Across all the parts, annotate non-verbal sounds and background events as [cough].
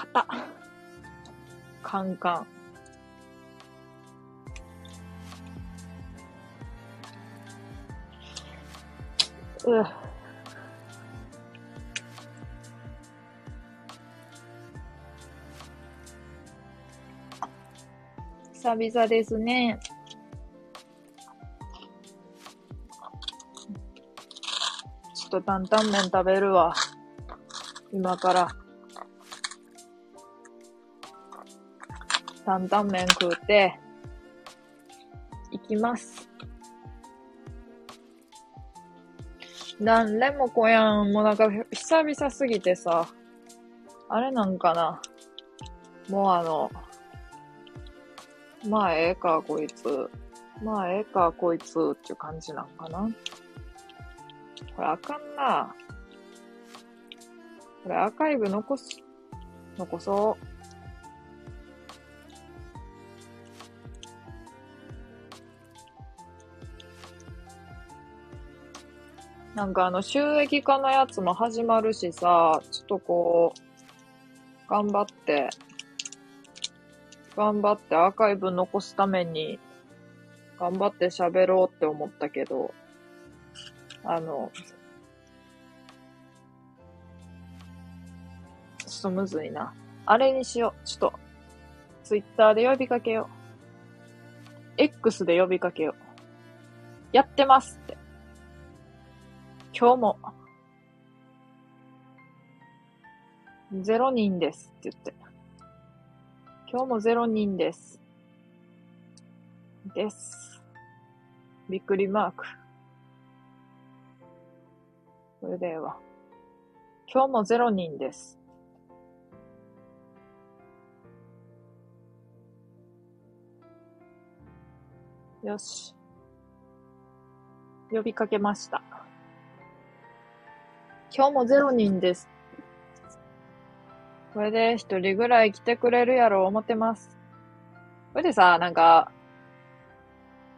硬っ。カンカン。う。久々ですね。ちょっと担々麺食べるわ。今から。担々麺食うて、行きます。なんれもこやん。もうなんか久々すぎてさ、あれなんかな。もうあの、まあええか、こいつ。まあええか、こいつっていう感じなんかな。これあかんな。これアーカイブ残す、残そう。なんかあの収益化のやつも始まるしさ、ちょっとこう、頑張って、頑張ってアーカイブ残すために、頑張って喋ろうって思ったけど、あの、ちょっとむずいな。あれにしよう。ちょっと、ツイッターで呼びかけよう。X で呼びかけよう。やってますって。今日も、ゼロ人ですって言って。今日もゼロ人です。です。びっくりマーク。これでええわ。今日もゼロ人です。よし。呼びかけました。今日もゼロ人です。これで一人ぐらい来てくれるやろう思ってます。これでさ、なんか、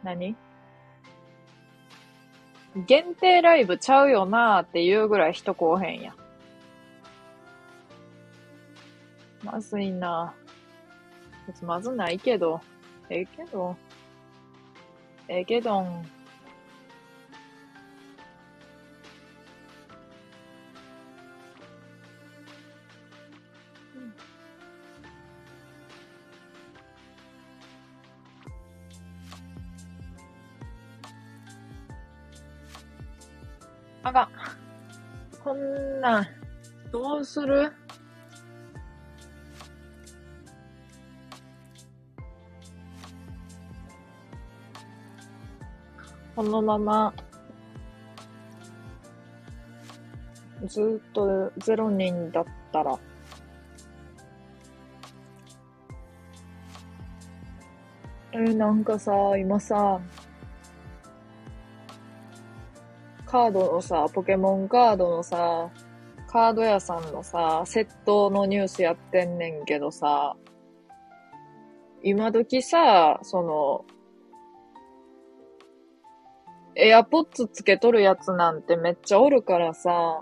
何？限定ライブちゃうよなーっていうぐらい人来おへんや。まずいな別まずないけど、ええけど、ええけどん。あかん。こんな。ん、どうする？このまま、ずっとゼロ人だったら、えなんかさ、今さ、カードのさ、ポケモンカードのさ、カード屋さんのさ、窃盗のニュースやってんねんけどさ、今時さ、その、エアポッツつけとるやつなんてめっちゃおるからさ、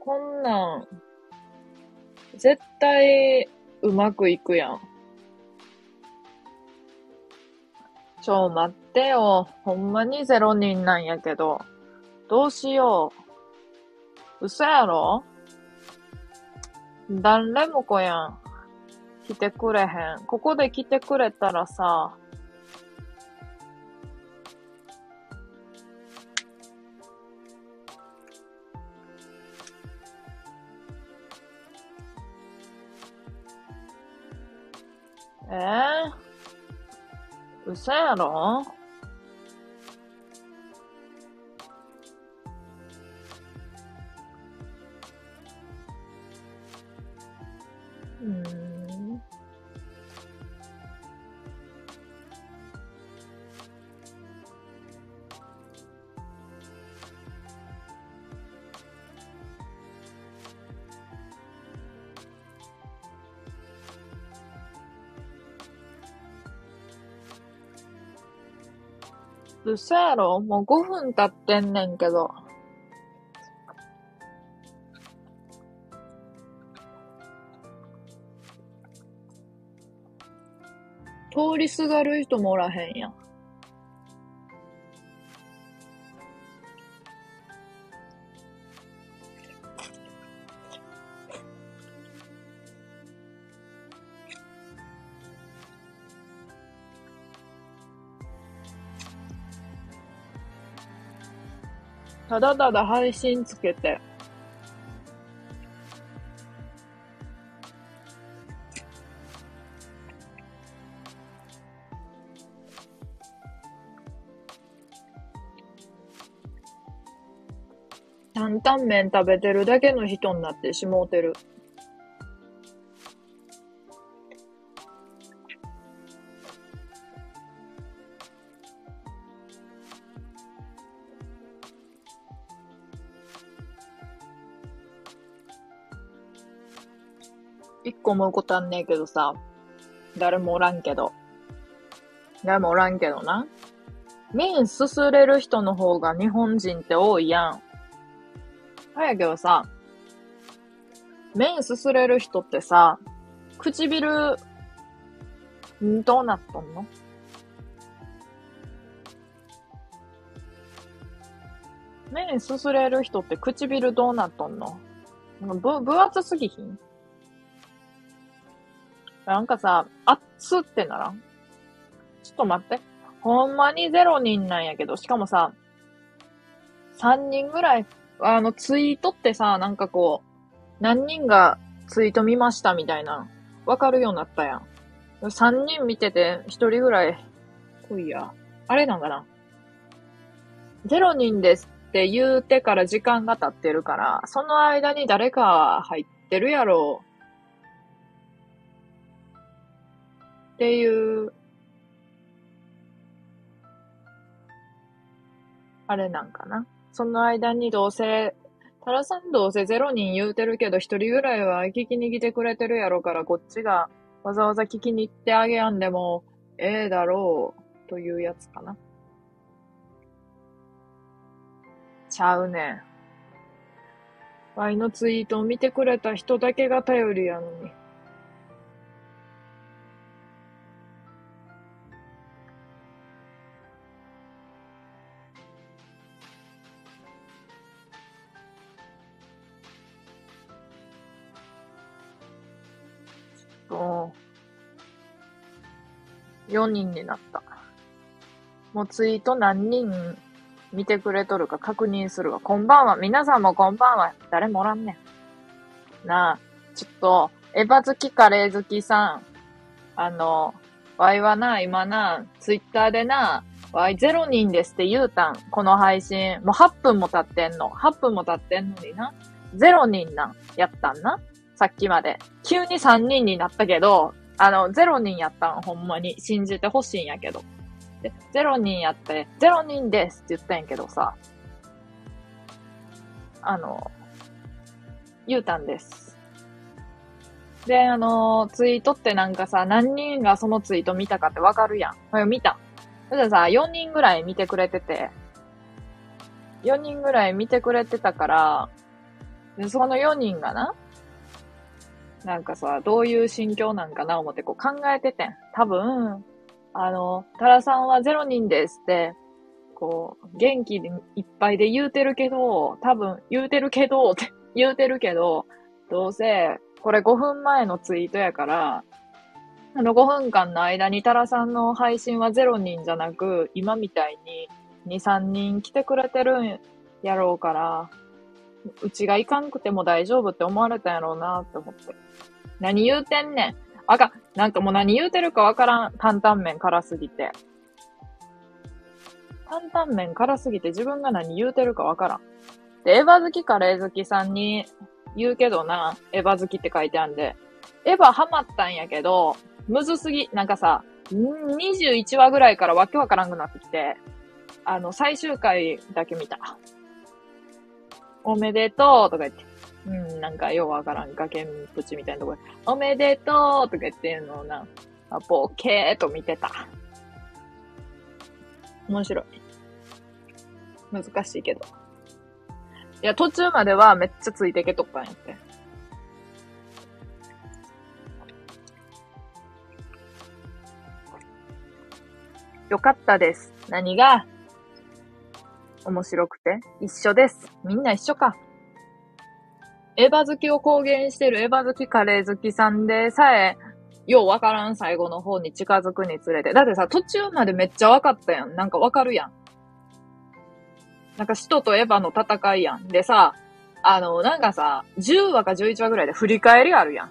こんなん、絶対うまくいくやん。ちょ、待ってよ。ほんまにゼロ人なんやけど。どうしよう。嘘やろ？誰も来やん。来てくれへん。ここで来てくれたらさ、えー、嘘やろ？嘘やろもう5分経ってんねんけど。通りすがる人もおらへんやん。ただただ配信つけて、担々麺食べてるだけの人になってしもうてる。一個もことあんねえけどさ、誰もおらんけど。誰もおらんけどな。麺すすれる人の方が日本人って多いやん。あやけどさ、麺すすれる人ってさ、唇、んどうなっとんの？麺すすれる人って唇どうなっとんの？ぶ、分厚すぎひん？なんかさ、熱っつってならん？ちょっと待って。ほんまにゼロ人なんやけど、しかもさ、3人ぐらい、あの、ツイートってさ、なんかこう、何人がツイート見ましたみたいな、わかるようになったやん。3人見てて、1人ぐらい、来いや。あれなんかな？0人ですって言うてから時間が経ってるから、その間に誰か入ってるやろう。っていう、あれなんかな。その間にどうせ、タラさんどうせゼロ人言うてるけど、一人ぐらいは聞きに来てくれてるやろから、こっちがわざわざ聞きに行ってあげやんでも、ええだろう、というやつかな。ちゃうね。ワイのツイートを見てくれた人だけが頼りやのに。と、4人になった。もうツイート何人見てくれとるか確認するわ。こんばんは。皆さんもこんばんは。誰もおらんねん。なあ、ちょっと、エヴァ好きカレー好きさん。あの、ワイはな、今な、ツイッターでな、ワイ0人ですって言うたん。この配信。もう8分も経ってんの。8分も経ってんのにな。0人なん、やったんな。さっきまで。急に3人になったけど、あの、0人やったん、ほんまに。信じてほしいんやけど。で、0人やって、0人ですって言ったんやけどさ、あの、言うたんです。で、あの、ツイートってなんかさ、何人がそのツイート見たかってわかるやん。見た。そしたらさ、4人ぐらい見てくれてて、4人ぐらい見てくれてたから、で、その4人がな、なんかさ、どういう心境なんかな思ってこう考えててん。多分、あの、タラさんはゼロ人ですって、こう、元気いっぱいで言うてるけど、多分、言うてるけど、って [laughs] 言うてるけど、どうせ、これ5分前のツイートやから、あの5分間の間にタラさんの配信は0人じゃなく、今みたいに2、3人来てくれてるんやろうから、うちがいかんくても大丈夫って思われたんやろうなって思って。何言うてんねん。あか。なんかもう何言うてるかわからん。担々麺辛すぎて。担々麺辛すぎて自分が何言うてるかわからん。で、エヴァ好きカレー好きさんに言うけどな、エヴァ好きって書いてあんで。エヴァハマったんやけど、むずすぎ。なんかさ、21話ぐらいからわけわからんくなってきて、あの、最終回だけ見た。おめでとうとか言って。うん、なんかようわからん崖っぷちみたいなところで、おめでとうとか言ってんのをな、あボケーと見てた。面白い。難しいけど。いや、途中まではめっちゃついてけとったんやって。よかったです。何が？面白くて一緒です。みんな一緒か。エヴァ好きを公言してるエヴァ好きカレー好きさんでさえ、ようわからん最後の方に近づくにつれて。だってさ、途中までめっちゃわかったやん。なんかわかるやん。なんか使徒とエヴァの戦いやん。でさ、あの、なんかさ、10話か11話ぐらいで振り返りあるやん。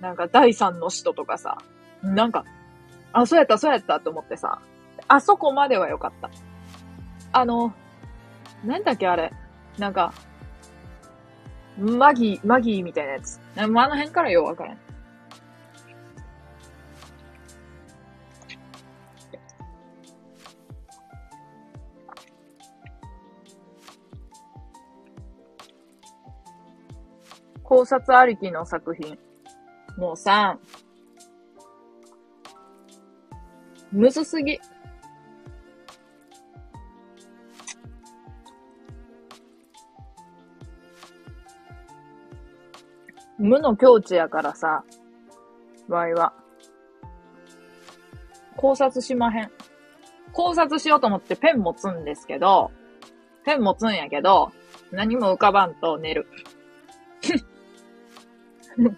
なんか第3の使徒とかさ、なんか、あ、そうやった、そうやったって思ってさ、あそこまではよかった。あの、なんだっけあれ。なんか、マギー、マギーみたいなやつ。あの辺からようわからん。考察ありきの作品。もうさ、むずすぎ。無の境地やからさ、場合は。考察しまへん。考察しようと思ってペン持つんですけど、ペン持つんやけど、何も浮かばんと寝る。[laughs]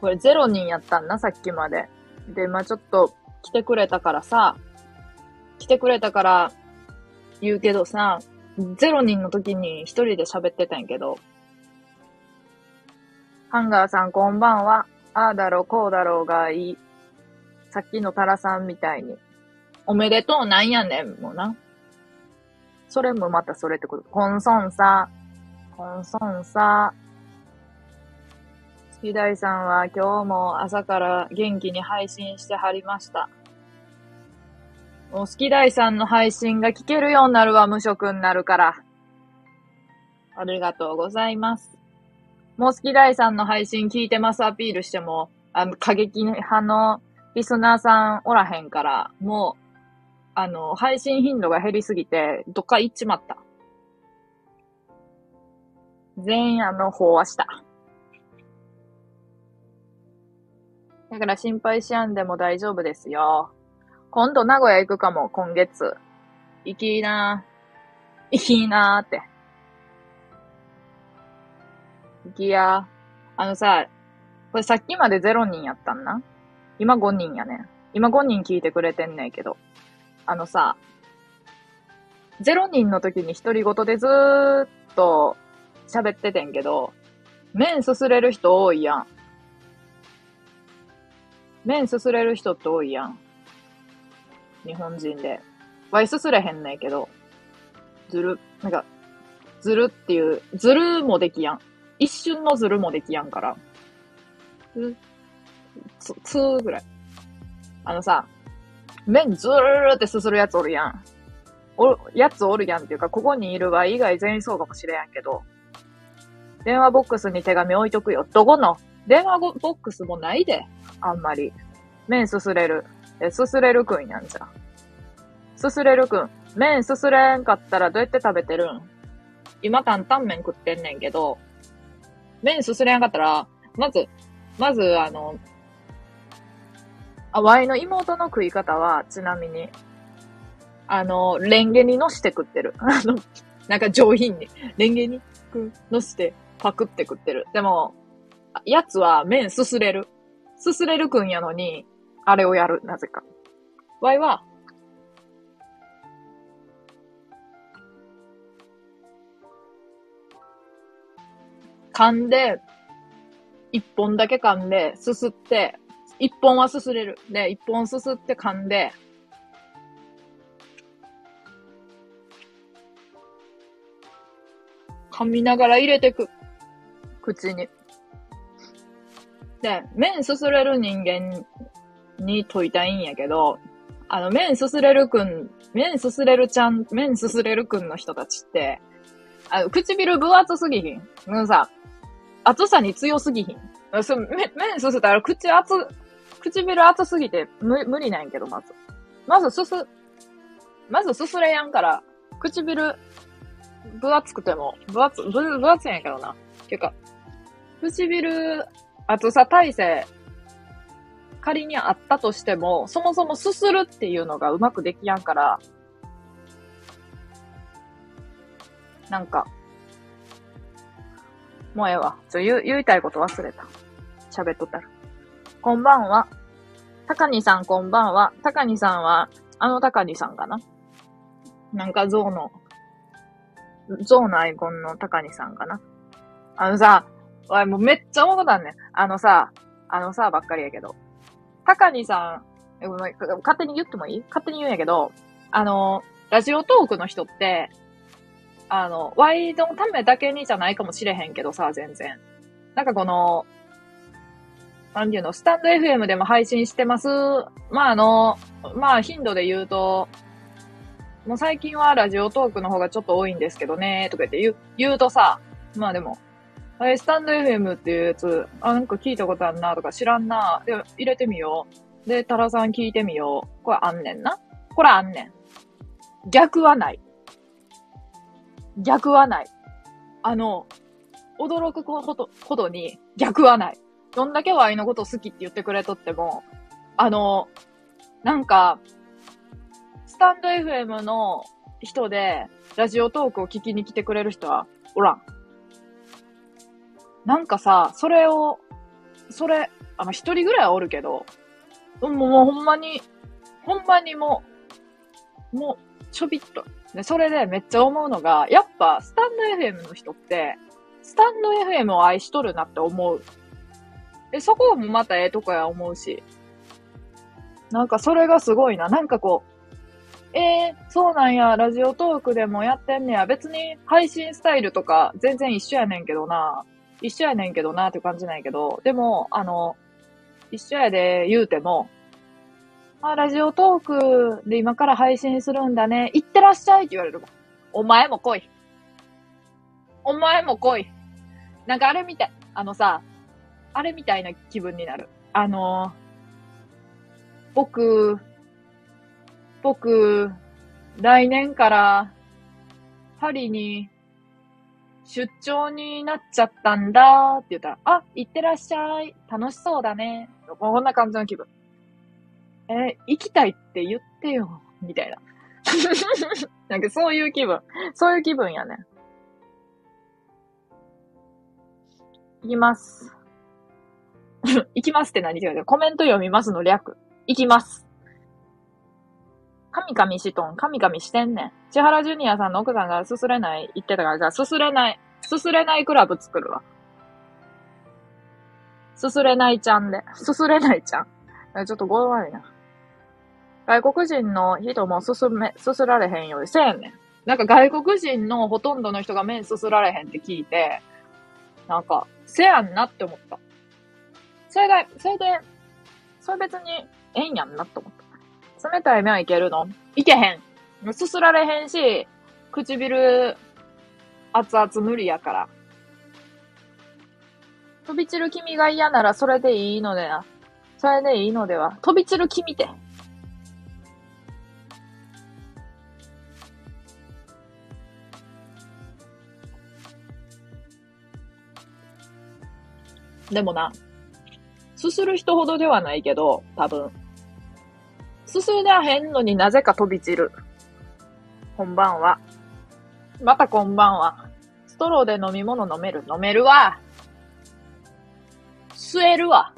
これゼロ人やったんな、さっきまで。で、まあちょっと来てくれたからさ、来てくれたから言うけどさ、ゼロ人の時に一人で喋ってたんやけど、ハンガーさんこんばんは。ああだろう、こうだろうがいい。さっきのタラさんみたいに。おめでとうなんやねん、もな。それもまたそれってこと。コンソンさ、コンソンさ。月大さんは今日も朝から元気に配信してはりました。もう月大さんの配信が聞けるようになるわ、無職になるから。ありがとうございます。もう月大さんの配信聞いてますアピールしても、あの、過激派のリスナーさんおらへんから、もう、あの、配信頻度が減りすぎて、どっか行っちまった。全員あの、飽和した。だから心配しやんでも大丈夫ですよ。今度名古屋行くかも、今月。行きなー。行きなーって。行きや。あのさ、これさっきまで0人やったんな。今5人やねん。今5人聞いてくれてんねんけど。あのさ、0人の時に独り言でずーっと喋っててんけど、麺すすれる人多いやん。麺すすれる人って多いやん。日本人で。わいすすれへんねんけど、ずる、なんか、ずるっていう、ずるもできやん。一瞬のずるもできやんから。つ、つ、つーぐらい。あのさ、麺ずるるってすするやつおるやん。お、やつおるやんっていうか、ここにいるわ以外全員そうかもしれやんけど、電話ボックスに手紙置いとくよ。どこの？電話ボックスもないで。あんまり。麺すすれる。え、すすれるくんやんじゃ。すすれるくん。麺すすれんかったらどうやって食べてるん？今担々麺食ってんねんけど、麺すすれんかったら、まず、まずあの、あ、ワイの妹の食い方は、ちなみに、あの、レンゲに乗して食ってる。[laughs] あの、なんか上品に。レンゲに乗してパクって食ってる。でも、やつは麺すすれる。すすれるくんやのに、あれをやる、なぜか。ワイは、噛んで、一本だけ噛んで、すすって、一本はすすれる。で、一本すすって噛んで、噛みながら入れてく。口に。で、麺すすれる人間に問いたいんやけど、あの、麺すすれるくん、麺すすれるちゃん、麺すすれるくんの人たちって、あの、唇分厚すぎひん。もうさ、厚さに強すぎひん。そめ麺すすったら口厚、唇厚すぎて無無理なんやけど、まず。まずすす、まずすすれやんから、唇、分厚くても、分厚、分分厚いんやけどな。ていうか、唇、厚さ耐性仮にあったとしても、そもそもすするっていうのがうまくできやんから、なんか、もうええわ。ちょ、言、言いたいこと忘れた。喋っとったら。こんばんは。高にさんこんばんは。高にさんは、あの高にさんかな？なんか象の、象のアイコンの高にさんかな？あのさ、わい、もうめっちゃ思うことあんねん。あのさ、あのさばっかりやけど。高にさん、勝手に言ってもいい？勝手に言うんやけど、あの、ラジオトークの人って、あの、ワイドのためだけにじゃないかもしれへんけどさ、全然。なんかこの、なんていうの、スタンド FM でも配信してます。まああの、まあ頻度で言うと、もう最近はラジオトークの方がちょっと多いんですけどね、とか言って言う、言うとさ、まあでも、あれ、スタンド FM っていうやつ、あ、なんか聞いたことあるな、とか知らんな、で、入れてみよう。で、タラさん聞いてみよう。これあんねんな。これあんねん。逆はない。逆はない。あの、驚くほど、ほどに逆はない。どんだけワイのこと好きって言ってくれとっても、あの、なんか、スタンド FM の人で、ラジオトークを聞きに来てくれる人はおらん。なんかさ、それを、それ、あの、一人ぐらいおるけど、もう、もうほんまに、ほんまにもう、もう、ちょびっと。で、それでめっちゃ思うのが、やっぱ、スタンド FM の人って、スタンド FM を愛しとるなって思う。で、そこもまたええとこや思うし。なんかそれがすごいな。なんかこう、えー、そうなんや、ラジオトークでもやってんねや。別に配信スタイルとか全然一緒やねんけどな。一緒やねんけどなって感じなんやけど、でも、あの、一緒やで言うても、あ、ラジオトークで今から配信するんだね。行ってらっしゃいって言われるもん。お前も来い。お前も来い。なんかあれみたい。あのさ、あれみたいな気分になる。あの、僕、僕、来年からパリに出張になっちゃったんだって言ったら、あ、行ってらっしゃい。楽しそうだね。こんな感じの気分。え行きたいって言ってよ。みたいな。[laughs] なんかそういう気分。そういう気分やね。行きます。[laughs] 行きますって何違うコメント読みますの略。行きます。神々しとん、神々してんねん。千原ジュニアさんの奥さんがすすれない言ってたから、じゃあすすれない、すすれないクラブ作るわ。すすれないちゃんで。すすれないちゃん。ちょっとごめんな。外国人の人もすすめ、すすられへんよりせやねん。なんか外国人のほとんどの人が麺すすられへんって聞いて、なんか、せやんなって思った。それが、それで、それ別にええんやんなって思った。冷たい麺いけるの？いけへん。すすられへんし、唇、熱々無理やから。飛び散る君が嫌ならそれでいいのでな。それでいいのでは。飛び散る君って。でもな、すする人ほどではないけど、多分。すすらへんのになぜか飛び散る。こんばんは。またこんばんは。ストローで飲み物飲める飲めるわ。吸えるわ。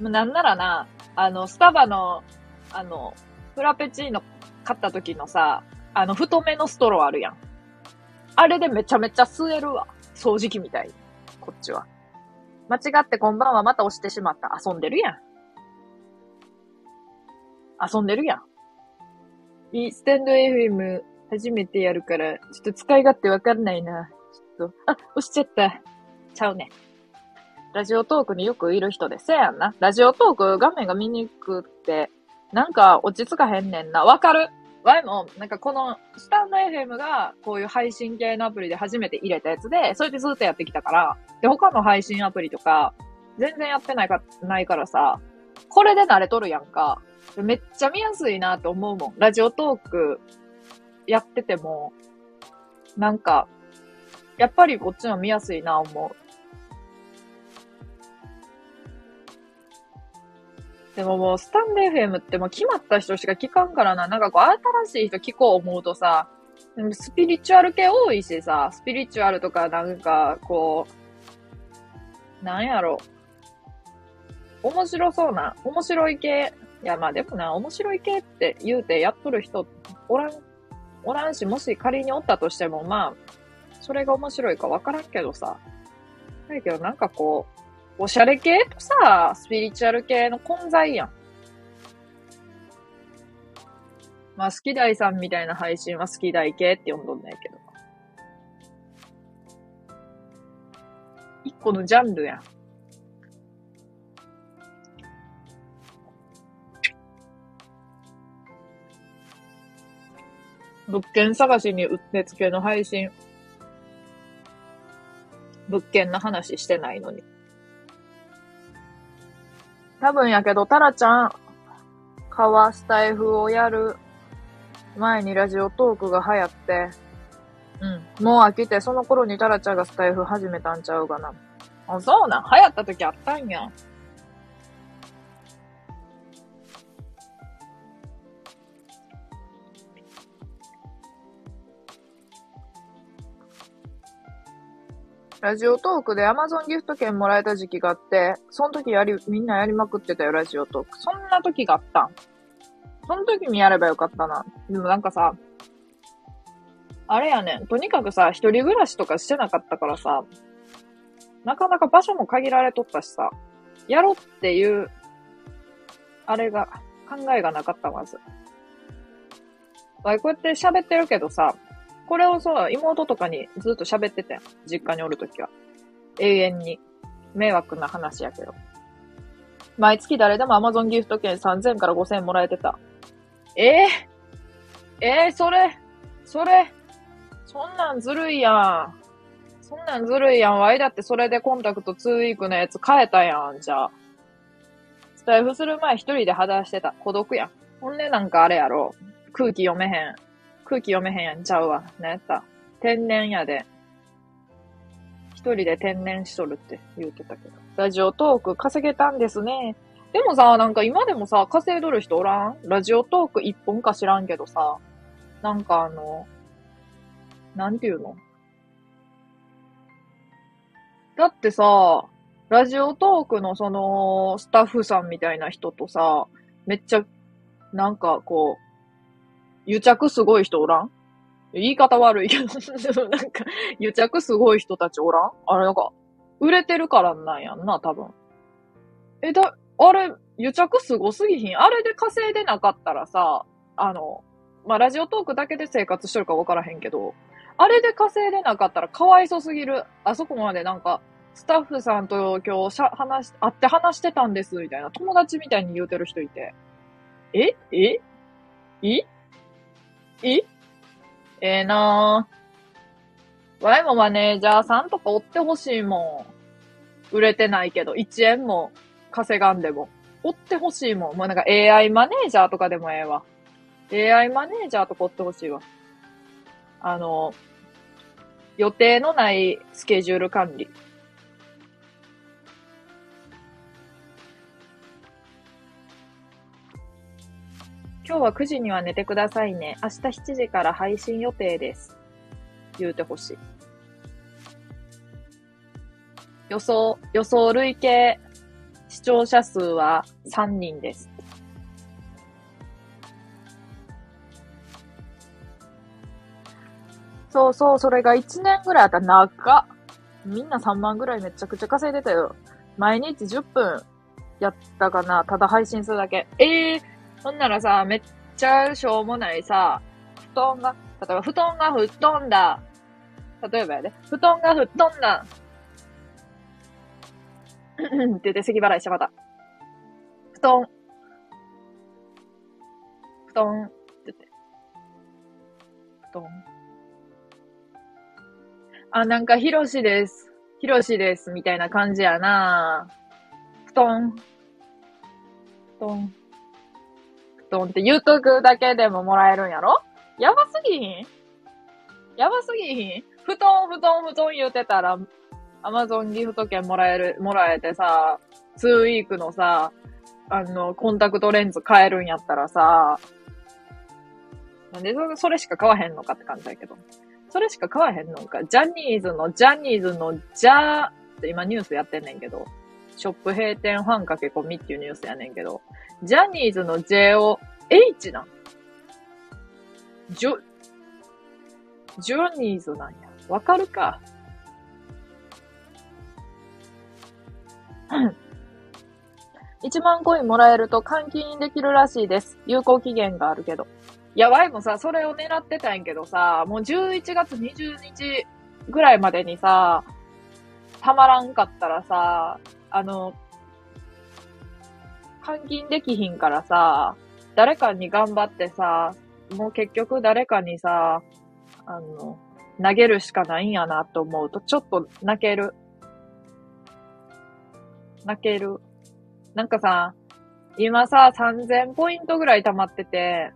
もうなんならな、あの、スタバの、あの、フラペチーノ買った時のさ、あの、太めのストローあるやん。あれでめちゃめちゃ吸えるわ。掃除機みたい。こっちは。間違ってこんばんはまた押してしまった。遊んでるやん。遊んでるやん。いい、スタンド FM 初めてやるから、ちょっと使い勝手わかんないな。ちょっと、あ、押しちゃった。ちゃうね。ラジオトークによくいる人で、せやんな。ラジオトーク画面が見にくくって、なんか落ち着かへんねんな。わかる？ワイも、なんかこの、スタンド FM が、こういう配信系のアプリで初めて入れたやつで、それでずっとやってきたから、で、他の配信アプリとか、全然やってないか、ないからさ、これで慣れとるやんか。めっちゃ見やすいなと思うもん。ラジオトークやってても、なんか、やっぱりこっちの見やすいな思う。でももう、スタンデー FM ってもう決まった人しか聞かんからな。なんかこう、新しい人聞こう思うとさ、スピリチュアル系多いしさ、スピリチュアルとかなんか、こう、なんやろ。面白そうな、面白い系。いや、まあでもな、面白い系って言うてやっとる人おらん、おらんし、もし仮におったとしても、まあ、それが面白いかわからんけどさ。だけどなんかこう、おしゃれ系とさ、スピリチュアル系の混在やん。まあ、好き大さんみたいな配信は好き大系って呼んどんないけど。一個のジャンルやん。物件探しにうってつけの配信。物件の話してないのに。多分やけど、タラちゃん、川スタイフをやる前にラジオトークが流行って、うん。もう飽きて、その頃にタラちゃんがスタイフ始めたんちゃうかな。あ、そうなん？流行った時あったんや。ラジオトークで Amazon ギフト券もらえた時期があって、その時やり、みんなやりまくってたよ、ラジオトーク。そんな時があったん。その時にやればよかったな。でもなんかさ、あれやねん。とにかくさ、一人暮らしとかしてなかったからさ、なかなか場所も限られとったしさ、やろっていう、あれが、考えがなかった、まず。こうやって喋ってるけどさ、これをさ、妹とかにずっと喋ってて実家におるときは。永遠に。迷惑な話やけど。毎月誰でも Amazon ギフト券3000から5000もらえてた。えー、ええー、それ、それ、そんなんずるいやん。そんなんずるいやん。ワイだってそれでコンタクト2ウィークのやつ変えたやん、じゃあ。スタイフする前一人で肌してた。孤独やん。ほんでなんかあれやろ。空気読めへん。空気読めへんやんちゃうわ。なんやった？天然やで。一人で天然しとるって言うてたけど。ラジオトーク稼げたんですね。でもさ、なんか今でもさ、稼いどる人おらん？ラジオトーク一本か知らんけどさ、なんかあの、なんていうの？だってさ、ラジオトークのその、スタッフさんみたいな人とさ、めっちゃ、なんかこう、癒着すごい人おらん言い方悪いけど、なんか、癒着すごい人たちおらんあれなんか、売れてるからなんやんな、多分。え、だ、あれ、癒着すごすぎひんあれで稼いでなかったらさ、あの、まあ、ラジオトークだけで生活してるかわからへんけど、あれで稼いでなかったらかわいそすぎる。あそこまでなんか、スタッフさんと今日しゃ、話、会って話してたんです、みたいな。友達みたいに言うてる人いて。えええいえええなぁ。ワイもマネージャーさんとか追ってほしいもん。売れてないけど、1円も稼がんでも。追ってほしいもん。もうなんか AI マネージャーとかでもええわ。AI マネージャーとか追ってほしいわ。あの、予定のないスケジュール管理。今日は9時には寝てくださいね。明日7時から配信予定です。言うてほしい。予想、予想累計視聴者数は3人です。そうそう、それが1年ぐらいあったら長っ。みんな3万ぐらいめちゃくちゃ稼いでたよ。毎日10分やったかな。ただ配信するだけ。ええー、ほんならさ、めっちゃしょうもないさ、布団が、例えば布団が吹っ飛んだ。例えばやで、布団が吹っ飛んだ。って言って咳払いした方。布団。布団。って言って。布団。あ、なんか、ひろしです。ひろしです。みたいな感じやな布団。布団。トンって言うとくだけでももらえるんやろ？やばすぎひん？やばすぎひん？布団、布団、布団言うてたら、アマゾンギフト券もらえる、もらえてさ、2ウィークのさ、あの、コンタクトレンズ買えるんやったらさ、なんでそれしか買わへんのかって感じだけど。それしか買わへんのか。ジャニーズの、ジャニーズの、ジャーって今ニュースやってんねんけど、ショップ閉店ファン駆け込みっていうニュースやねんけど、ジャニーズの J を H なん？ジョ、ジョニーズなんや。わかるか？1万コインもらえると換金できるらしいです。有効期限があるけど。や、ワイもさ、それを狙ってたんやけどさ、もう11月20日ぐらいまでにさ、たまらんかったらさ、あの、換金できひんからさ、誰かに頑張ってさ、もう結局誰かにさ、あの、投げるしかないんやなと思うと、ちょっと泣ける。泣ける。なんかさ、今さ、3000ポイントぐらい溜まってて、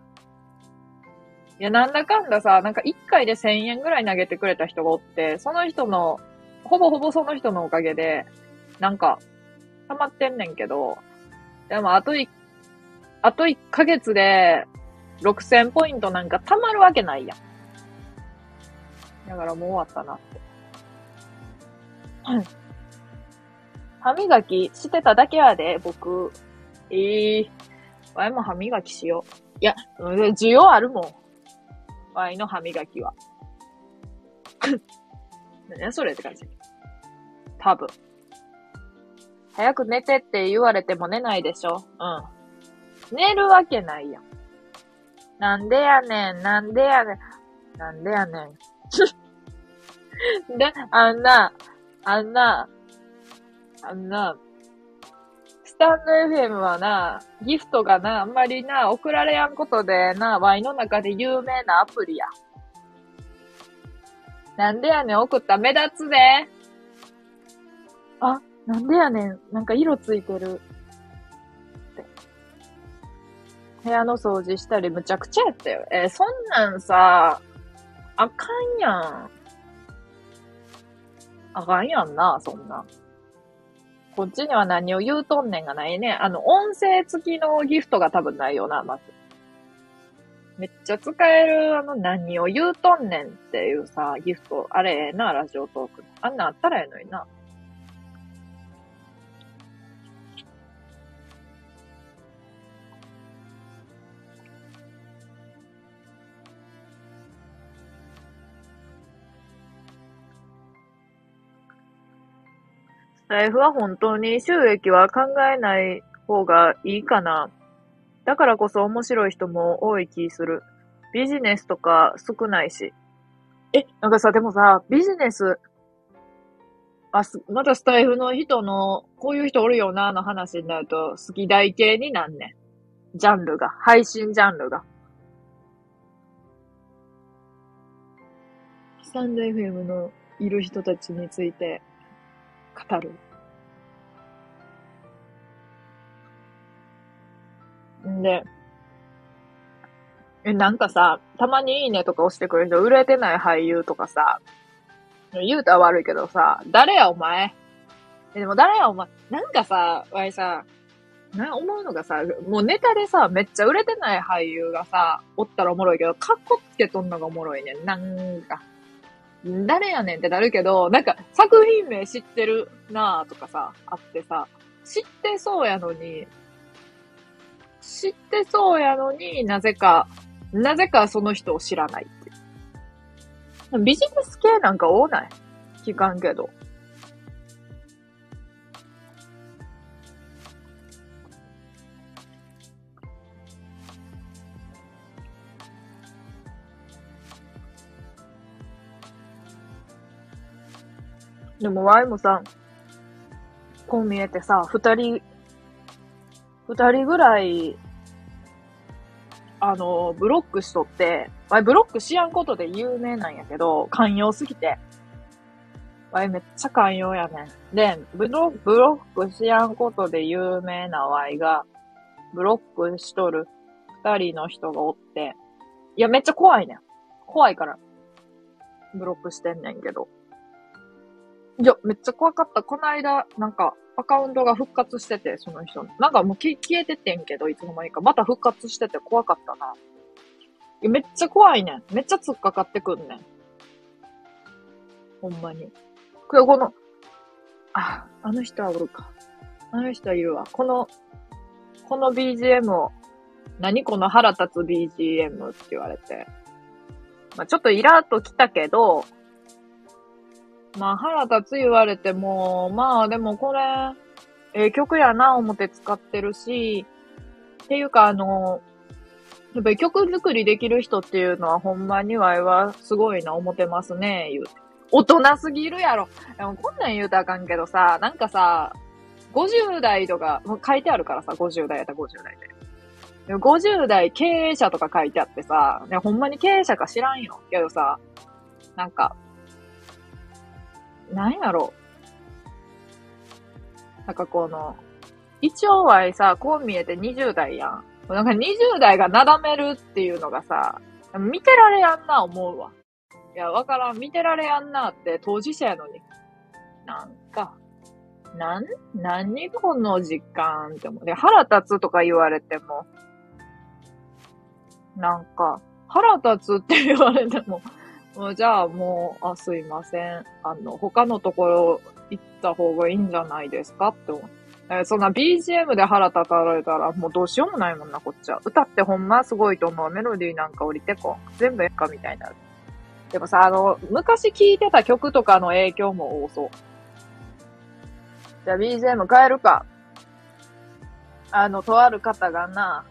いや、なんだかんださ、なんか1回で1000円ぐらい投げてくれた人がおって、その人の、ほぼほぼその人のおかげで、なんか、溜まってんねんけど、でもあと1、あと1ヶ月で6000ポイントなんか溜まるわけないやん。だからもう終わったなって。歯磨きしてただけやで、僕。ええー。ワイも歯磨きしよう。いや、需要あるもん。ワイの歯磨きは。[laughs] 何やそれって感じ。多分。早く寝てって言われても寝ないでしょうん。寝るわけないやん。なんでやねん、なんでやねん、なんでやねん。[laughs] で、あんな、あんな、あんな、スタンド FM はな、ギフトがな、あんまりな、送られやんことでな、ワイの中で有名なアプリや。なんでやねん、送った目立つで。あ、なんでやねん、なんか色ついてる。部屋の掃除したりむちゃくちゃやったよ。えー、そんなんさ、あかんやん。あかんやんな、そんな。こっちには何を言うとんねんがないね。あの、音声付きのギフトが多分ないよな、まず。めっちゃ使える、あの、何を言うとんねんっていうさ、ギフト、あれええな、ラジオトーク。あんなあったらええのにな。財布は本当に収益は考えない方がいいかな。だからこそ面白い人も多い気する。ビジネスとか少ないし。え、なんかさ、でもさ、ビジネス、あ、またスタイフの人の、こういう人おるよな、の話になると、好き大系になんねん。ジャンルが。配信ジャンルが。スタンド FM のいる人たちについて語る。んで、え、なんかさ、たまにいいねとか押してくれる人、売れてない俳優とかさ、言うたら悪いけどさ、誰やお前？え、でも誰やお前？なんかさ、わいさ、な、思うのがさ、もうネタでさ、めっちゃ売れてない俳優がさ、おったらおもろいけど、カッコつけとんのがおもろいねん。なんか。誰やねんってなるけど、なんか作品名知ってるなぁとかさ、あってさ、知ってそうやのに、知ってそうやのになぜか、なぜかその人を知らないって。ビジネス系なんか多ない？聞かんけど。でも、ワイもさ、こう見えてさ、二人、二人ぐらい、あの、ブロックしとって、ワイブロックしやんことで有名なんやけど、寛容すぎて。ワイめっちゃ寛容やねん。で、ブロブロックしやんことで有名なワイが、ブロックしとる二人の人がおって、いや、めっちゃ怖いねん。怖いから、ブロックしてんねんけど。いや、めっちゃ怖かった。この間、なんか、アカウントが復活してて、その人。なんかもう消えててんけど、いつの間にか。また復活してて怖かったな。いやめっちゃ怖いねん。めっちゃ突っかかってくんねん。ほんまに。これ、この、あ、あの人はおるか。あの人はいるわ。この、この BGM を、何この腹立つ BGM って言われて。まあ、ちょっとイラっと来たけど、まあ腹立つ言われても、まあでもこれ、ええー、曲やな思って使ってるし、っていうかあの、やっぱり曲作りできる人っていうのはほんまにわいはすごいな思ってますね、言うて。大人すぎるやろ。でもこんなん言うたらあかんけどさ、なんかさ、50代とか、もう書いてあるからさ、50代やったら50代で。で50代経営者とか書いてあってさ、ね、ほんまに経営者か知らんよ。けどさ、なんか、なんやろうなんかこの、一応はさ、こう見えて20代やん。なんか20代がなだめるっていうのがさ、見てられやんな思うわ。いや、わからん。見てられやんなって当事者やのに。なんか、なん、何この時間って思う。で、腹立つとか言われても、なんか、腹立つって言われても、じゃあもう、あ、すいません。あの、他のところ行った方がいいんじゃないですか？って思う。え、そんな BGM で腹立たられたらもうどうしようもないもんな、こっちは。歌ってほんますごいと思う。メロディーなんか降りてこん。全部演歌みたいになる。でもさ、あの、昔聴いてた曲とかの影響も多そう。じゃあ BGM 変えるか。あの、とある方がな、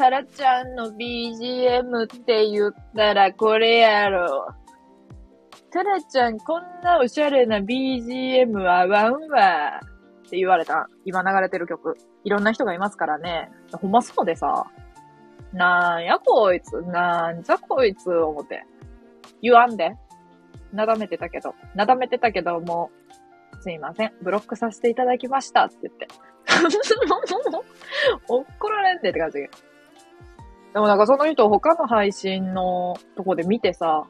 タラちゃんの BGM って言ったらこれやろ。タラちゃんこんなおしゃれな BGM はワンわ。って言われた。今流れてる曲。いろんな人がいますからね。ほんまそうでさ。なんやこいつ。なんじゃこいつ、思って。言わんで。なだめてたけど。なだめてたけど、もう、すいません。ブロックさせていただきました。って言って。怒られんでって感じ。でもなんかその人他の配信のとこで見てさ、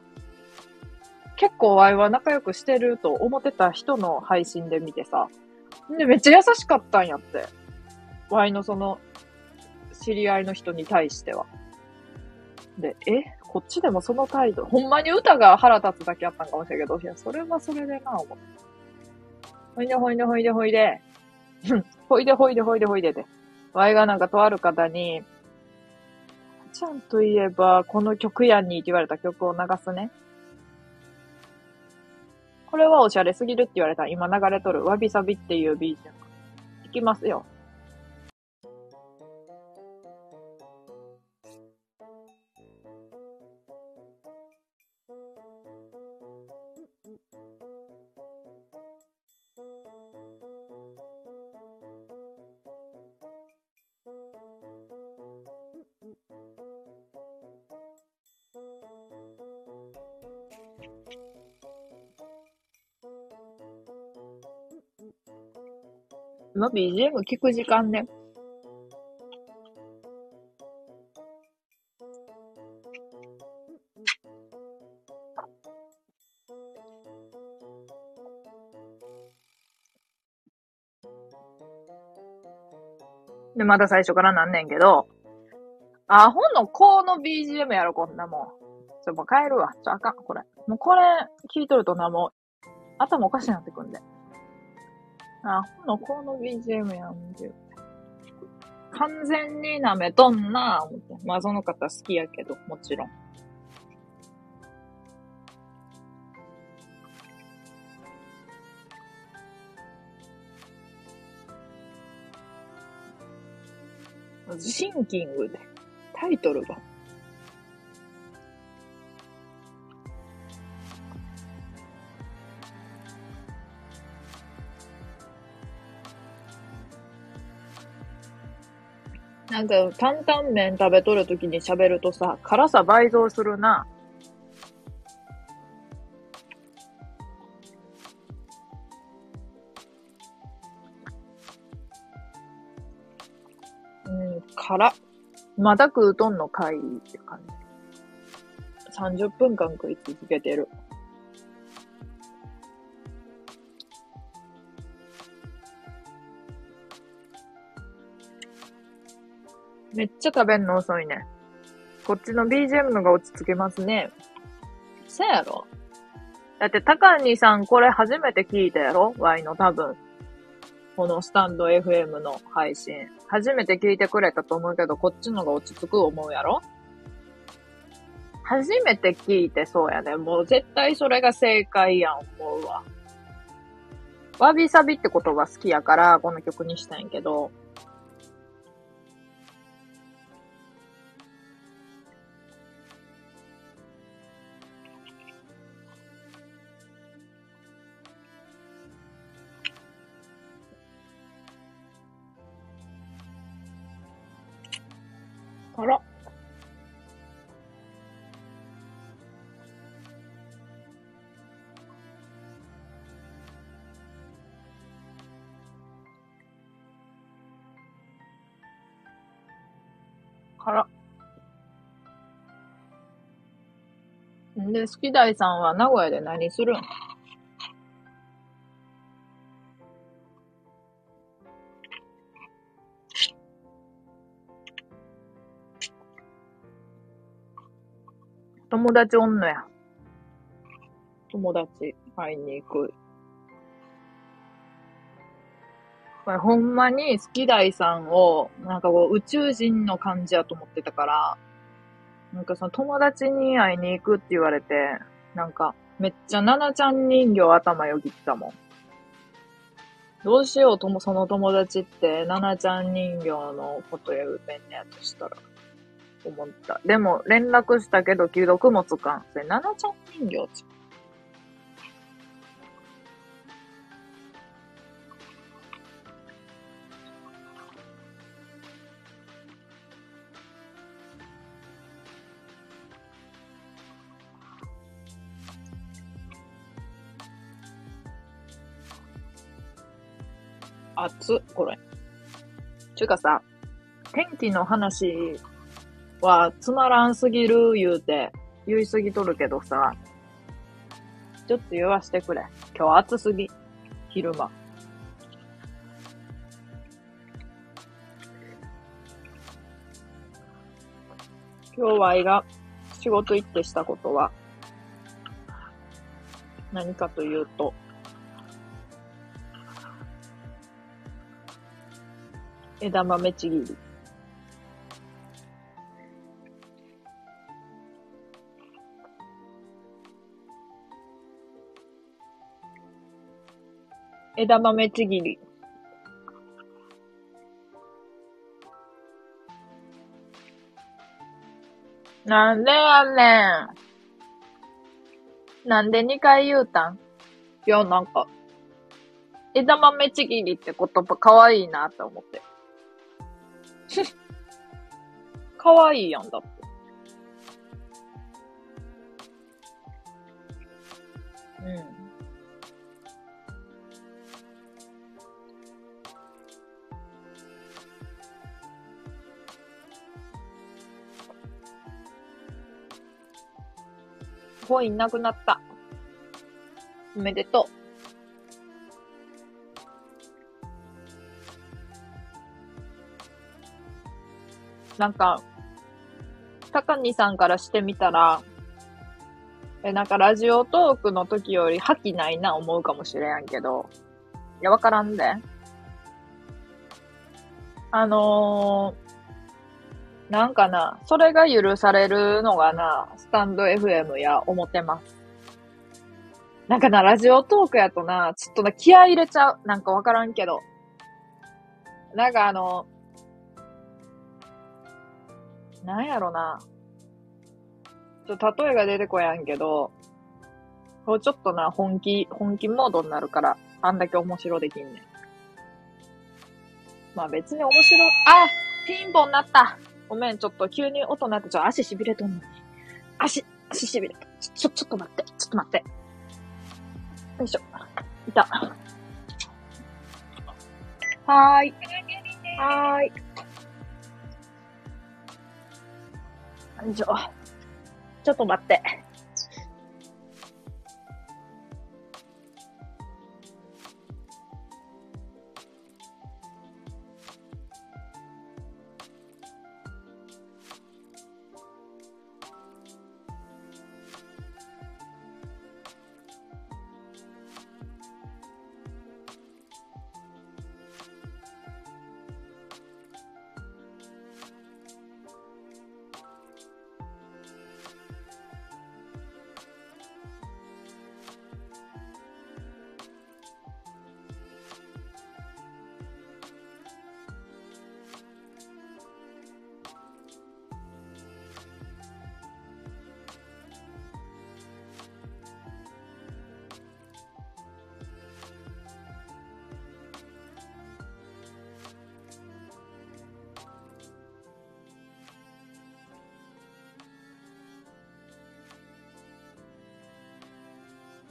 結構ワイは仲良くしてると思ってた人の配信で見てさ、で、めっちゃ優しかったんやって。ワイのその、知り合いの人に対しては。で、え？こっちでもその態度、ほんまに歌が腹立つだけあったんかもしれんけど、いや、それはそれでな、思って。ほいでほいでほいでほいで、ほいでほいで [laughs] ほいでほいでで。ワイがなんかとある方に、ちゃんといえば、この曲やんにって言われた曲を流すね。これはおしゃれすぎるって言われた今流れとるわびさびっていう BGM。いきますよ。今 BGM 聞く時間ね。で、また最初からなんねんけど、アホの子の BGM やろ、こんなもん。ちょ、もう帰るわ。ちょ、あかん、これ。もうこれ、聞いとるとな、もう、頭おかしになってくんで。あ、ほの、この BGM やんで。完全に舐めとんなぁ、思って。まあ、その方好きやけど、もちろん。シンキングで、タイトルが。なんか、担々麺食べとるときに喋るとさ、辛さ倍増するな。うん、辛。まだ食うとんのかいって感じ。30分間食い続けてる。めっちゃ食べんの遅いね。こっちの BGM のが落ち着けますね。そやろだって、高にさんこれ初めて聞いたやろ？ワイの多分。このスタンド FM の配信。初めて聞いてくれたと思うけど、こっちのが落ち着く思うやろ？初めて聞いてそうやね。もう絶対それが正解やん思うわ。わびさびって言葉好きやから、この曲にしたんやけど、あら。あら。んで、好き大さんは名古屋で何するん？友達おんのや。友達会いに行く。これほんまに好き大さんを、なんかこう宇宙人の感じやと思ってたから、なんかその友達に会いに行くって言われて、なんかめっちゃナナちゃん人形頭よぎってたもん。どうしようともその友達ってナナちゃん人形のこと言うてんねやとしたら。思った。でも、連絡したけど、既読もつかん。それ、ななちゃん人形ち熱っ、これ。ちゅうかさ、天気の話はつまらんすぎる言うて、言いすぎとるけどさ、ちょっと言わしてくれ。今日暑すぎ。昼間。今日はが仕事行ってしたことは、何かというと、枝豆ちぎり。枝豆ちぎり。なんでやねん。なんで2回言うたん？いや、なんか、枝豆ちぎりって言葉かわいいなって思って。かわいいやんだって。コインなくなった。おめでとう。なんか、高にさんからしてみたら、え、なんかラジオトークの時より覇気ないな思うかもしれんけど、いや、わからんで。あのー、なんかな、それが許されるのがな、スタンド FM や思ってます。なんかな、ラジオトークやとな、ちょっとな、気合入れちゃう。なんかわからんけど。なんかあの、なんやろな。ちょ、例えが出てこやんけど、こうちょっとな、本気、本気モードになるから、あんだけ面白できんねん。まあ別に面白、あピンポンなったごめん、ちょっと急に音鳴って、ちょ、足痺れとんのに。足、足痺れた。ちょ、ちょっと待って、ちょっと待って。よいしょ。いた。はーい。はーい。よいしょ。ちょっと待って。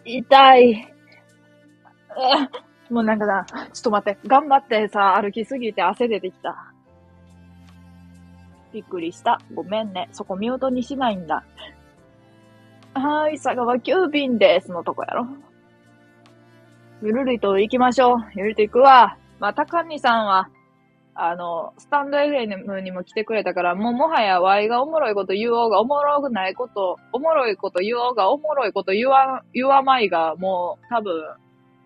痛い。[laughs] もうなんかな、ちょっと待って、頑張ってさ、歩きすぎて汗出てきた。びっくりした。ごめんね。そこミュートにしないんだ。はーい、佐川急便です。のとこやろ。ゆるりと行きましょう。ゆるりと行くわ。まあ、高見さんは、あの、スタンド FM にも来てくれたから、もうもはや Y がおもろいこと言おうが、おもろくないこと、おもろいこと言おうが、おもろいこと言わ、言わまいが、もう多分、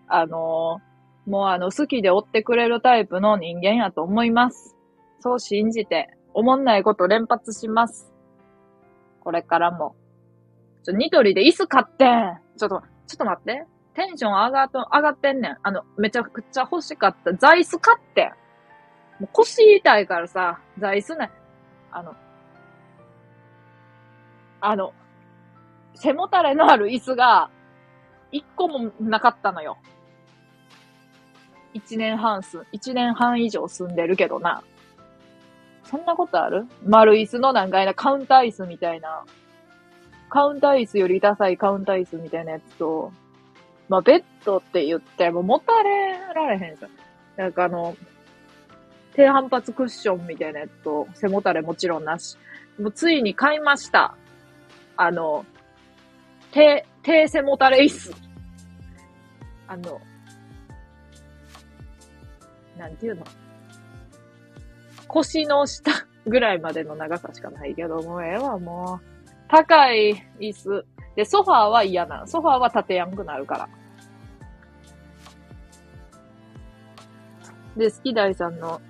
あの、もうあの、好きで追ってくれるタイプの人間やと思います。そう信じて、おもんないこと連発します。これからも。ちょ、ニトリで椅子買って。ちょっと、ちょっと待って。テンション上がっと、上がってんねん。あの、めちゃくちゃ欲しかった。座椅子買って。もう腰痛いからさ、座椅子ね、あの、あの、背もたれのある椅子が、一個もなかったのよ。一年半す、一年半以上住んでるけどな。そんなことある？丸椅子のなんかいなカウンター椅子みたいな。カウンター椅子よりダサいカウンター椅子みたいなやつと、まあ、ベッドって言っても持たれられへんさ。なんかあの、低反発クッションみたいなやつと、背もたれもちろんなし。もうついに買いました。あの、低、低背もたれ椅子。あの、なんていうの？腰の下 [laughs] ぐらいまでの長さしかないけど、もうええわ、もう。高い椅子。で、ソファーは嫌な。ソファーは立てやんくなるから。で、好き大さんの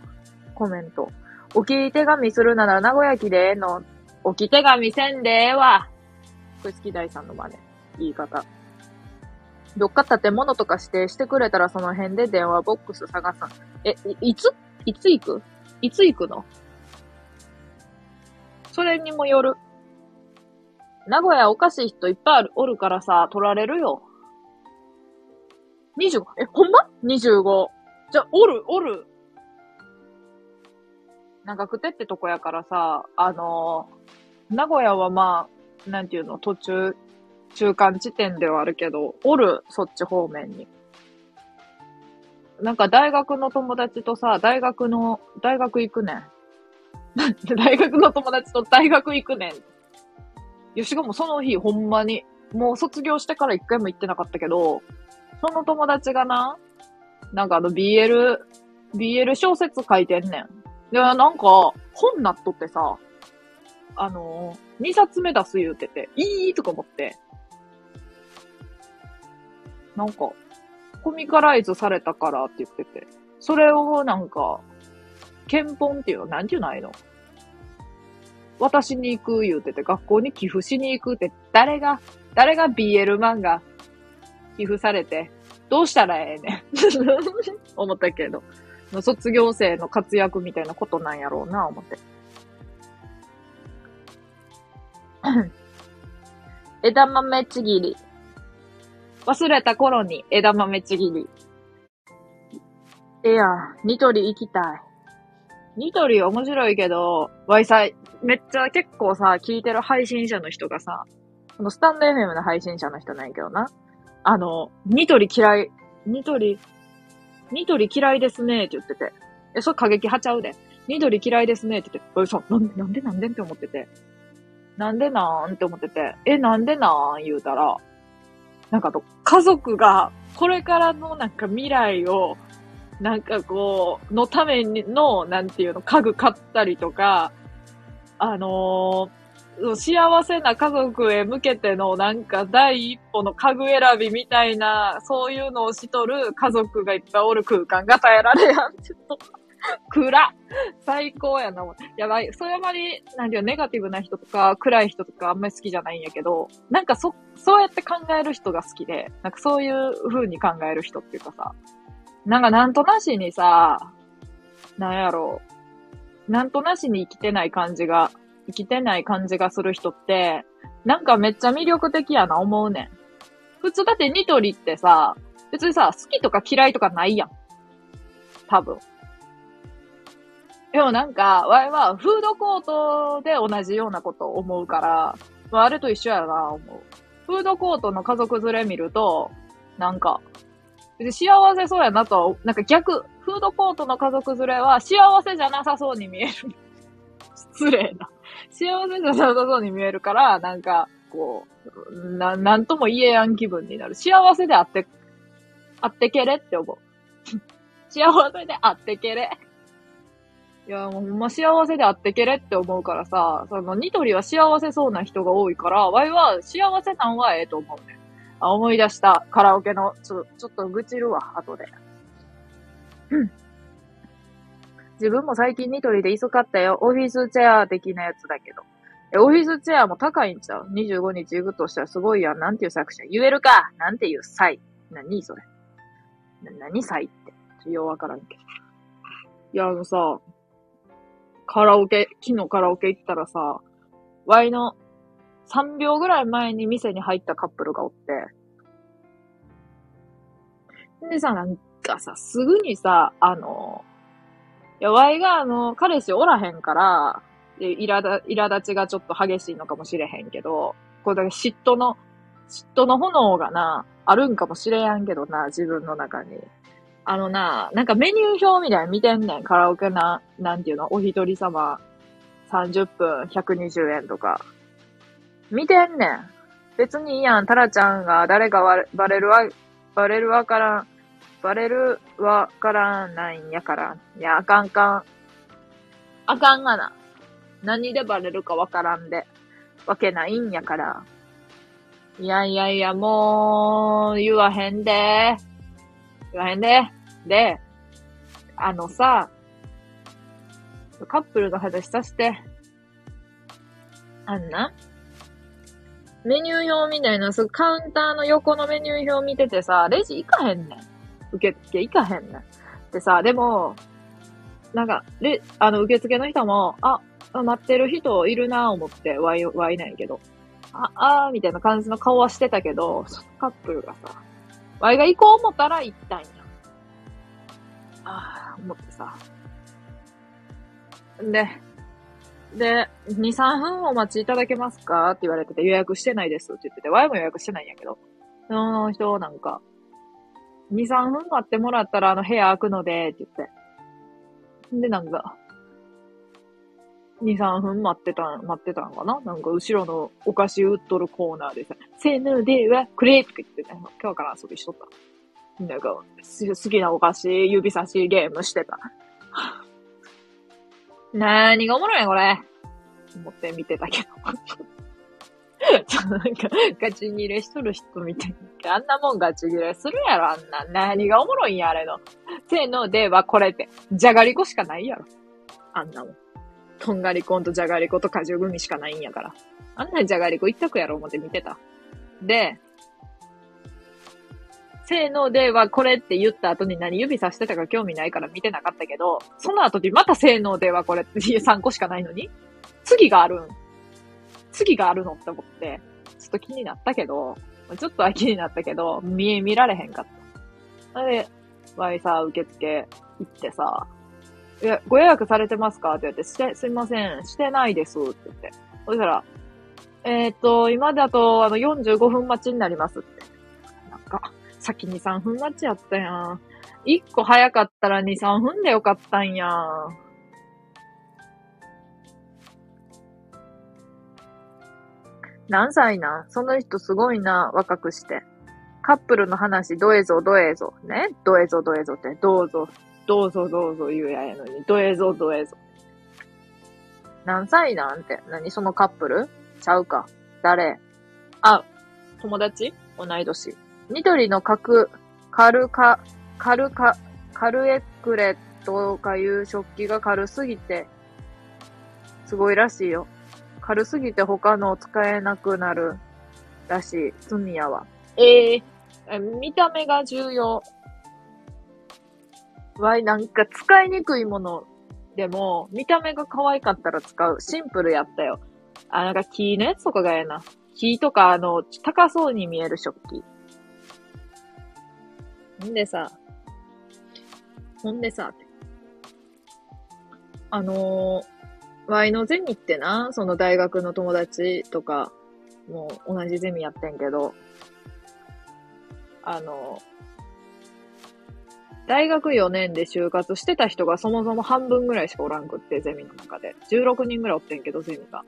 コメント。置き手紙するなら名古屋駅でええの。置き手紙せんでええわ。これ好き大さんの真似。言い方。どっか建物とか指定してくれたらその辺で電話ボックス探さん。え、いつ？いつ行く？いつ行くの？それにもよる。名古屋おかしい人いっぱいおるからさ、取られるよ。25? え、ほんま ?25。じゃ、おる、おる。長久手ってとこやからさ、あのー、名古屋はまあ、なんていうの、途中、中間地点ではあるけど、おる、そっち方面に。なんか大学の友達とさ、大学の、大学行くねん。[laughs] 大学の友達と大学行くねん。いや、しかもその日、ほんまに、もう卒業してから一回も行ってなかったけど、その友達がな、なんかあの BL、BL 小説書いてんねん。で、なんか、本なっとってさ、あのー、2冊目出す言うてて、いいとか思って。なんか、コミカライズされたからって言ってて、それをなんか、検本っていうの、なんていうのあの渡しに行く言うてて、学校に寄付しに行くって、誰が、誰が BL 漫画寄付されて、どうしたらええねん [laughs] 思ったけど。卒業生の活躍みたいなことなんやろうな、思って。[coughs] 枝豆ちぎり。忘れた頃に枝豆ちぎり。えや、ニトリ行きたい。ニトリ面白いけど、ワイサイ、めっちゃ結構さ、聞いてる配信者の人がさ、このスタンド FM の配信者の人なんやけどな。あの、ニトリ嫌い、ニトリニトリ嫌いですねって言ってて。え、それ過激派ちゃうで。ニトリ嫌いですねって言って、え、そう、なんで、なんでなんでって思ってて。なんでなん？って思ってて、え、なんでなん？言うたら、なんかと、家族が、これからのなんか未来を、なんかこう、のための、なんていうの、家具買ったりとか、あのー幸せな家族へ向けてのなんか第一歩の家具選びみたいな、そういうのをしとる家族がいっぱいおる空間が耐えられやん。ちょっと、暗最高やな。やばい。それあまり、なんていうネガティブな人とか、暗い人とかあんまり好きじゃないんやけど、なんかそ、そうやって考える人が好きで、なんかそういう風に考える人っていうかさ、なんかなんとなしにさ、なんやろう、なんとなしに生きてない感じが生きてない感じがする人って、なんかめっちゃ魅力的やな思うねん。普通だってニトリってさ、別にさ、好きとか嫌いとかないやん。多分。でもなんか、わいはフードコートで同じようなことを思うから、あれと一緒やな、思う。フードコートの家族連れ見ると、なんか、幸せそうやなと、なんか逆、フードコートの家族連れは幸せじゃなさそうに見える。[laughs] 失礼な。幸せじゃなさそうに見えるから、なんか、こう、な、なんとも言えやん気分になる。幸せであって、あってけれって思う。[laughs] 幸せであってけれ。いや、もうほんま幸せであってけれって思うからさ、そのニトリは幸せそうな人が多いから、ワイは幸せなんはええと思うね。あ、思い出した。カラオケの、ちょ、ちょっと愚痴るわ、後で。うん。自分も最近ニトリで椅子買ったよ。オフィスチェア的なやつだけど。え、オフィスチェアも高いんちゃう ?25 日行くとしたらすごいやん。なんていう作者？言えるか？なんていうイ。なにそれ？な、何イって？ちょ、ようわからんけど。いや、あのさ、カラオケ、昨日カラオケ行ったらさ、ワイの3秒ぐらい前に店に入ったカップルがおって、でさ、なんかさ、すぐにさ、あの、いや、ワイがあの、彼氏おらへんから、で、苛だ、苛立ちがちょっと激しいのかもしれへんけど、これだけ嫉妬の、嫉妬の炎がな、あるんかもしれやんけどな、自分の中に。あのな、なんかメニュー表みたいに見てんねん。カラオケな、なんていうの、お一人様30分120円とか。見てんねん。別にいいやん。タラちゃんが誰がバレるわ、バレるわからん。バレるわからないんやから。いや、あかんかん。あかんがな。何でバレるかわからんで。わけないんやから。いやいやいや、もう、言わへんで。言わへんで。で、あのさ、カップルの話さして、あんな？メニュー表みたいな、カウンターの横のメニュー表見ててさ、レジ行かへんねん。受付行かへんねん。でさ、でも、なんか、レ、あの、受付の人も、あ、待ってる人いるなぁ思って、わい、わいないけど。あ、あーみたいな感じの顔はしてたけど、そのカップルがさ、わいが行こう思ったら行ったんや。ああ、思ってさ。で、で、2、3分お待ちいただけますか？って言われてて予約してないですって言ってて、Y も予約してないんやけど。その人なんか、2、3分待ってもらったらあの部屋開くので、って言って。で、なんか、2、3分待ってた、待ってたんかな？なんか後ろのお菓子売っとるコーナーでさ、せーのでは、くれとか言ってた、今日から遊びしとった。なんか、好きなお菓子、指差しゲームしてた。なーにがおもろい、これ。思って見てたけど。[laughs] [laughs] ちょっとなんか、ガチ切れしとる人みたいな。あんなもんガチ切れするやろ、あんな。何がおもろいんや、あれの。せーのではこれって。じゃがりこしかないやろ。あんなもん。とんがりこんとじゃがりこと果汁グミしかないんやから。あんなじゃがりこ一択やろ思って見てた。で、せーのではこれって言った後に何指さしてたか興味ないから見てなかったけど、その後にまたせーのではこれって3個しかないのに次があるん次があるのって思って、ちょっと気になったけど、ちょっとは気になったけど、見、見られへんかった。で、わいさ、受付行ってさ、いや、ご予約されてますか？って言って、して、すいません、してないですって言って。そしたら、えっ、と、今だと、あの、45分待ちになりますって。なんか、先に3分待ちやったやん。1個早かったら2、3分でよかったんやん。何歳なん？その人すごいな、若くして。カップルの話、どえぞどえぞ。ね？どえぞどえぞって、どうぞ、どうぞどうぞ言うややのに、どえぞどえぞ。何歳なんて？何そのカップル？ちゃうか。誰？あ、友達？同い年。緑の角、カルカ、カルカ、カルエクレとかいう食器が軽すぎて、すごいらしいよ。軽すぎて他の使えなくなるらしい。スミヤは。ええー、見た目が重要。わい、なんか使いにくいものでも、見た目が可愛かったら使う。シンプルやったよ。あ、なんか木のやつとかがええな。木とか、あの、高そうに見える食器。ほんでさ、ほんでさ、あのー、ワイのゼミってな、その大学の友達とか、もう同じゼミやってんけど、あの、大学4年で就活してた人がそもそも半分ぐらいしかおらんくって、ゼミの中で。16人ぐらいおってんけど、ゼミが。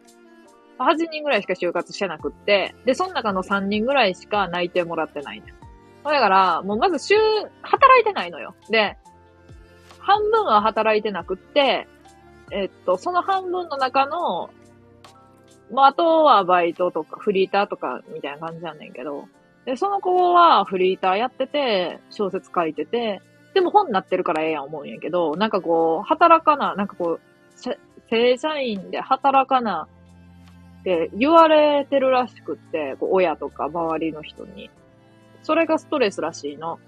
8人ぐらいしか就活してなくって、で、その中の3人ぐらいしか内定もらってないね。だから、もうまず週、働いてないのよ。で、半分は働いてなくって、えっと、その半分の中の、まあ、あとはバイトとか、フリーターとか、みたいな感じなんねんけど、で、その子はフリーターやってて、小説書いてて、でも本になってるからええやん思うんやけど、なんかこう、働かな、なんかこう、正社員で働かなって言われてるらしくって、こう親とか周りの人に。それがストレスらしいの。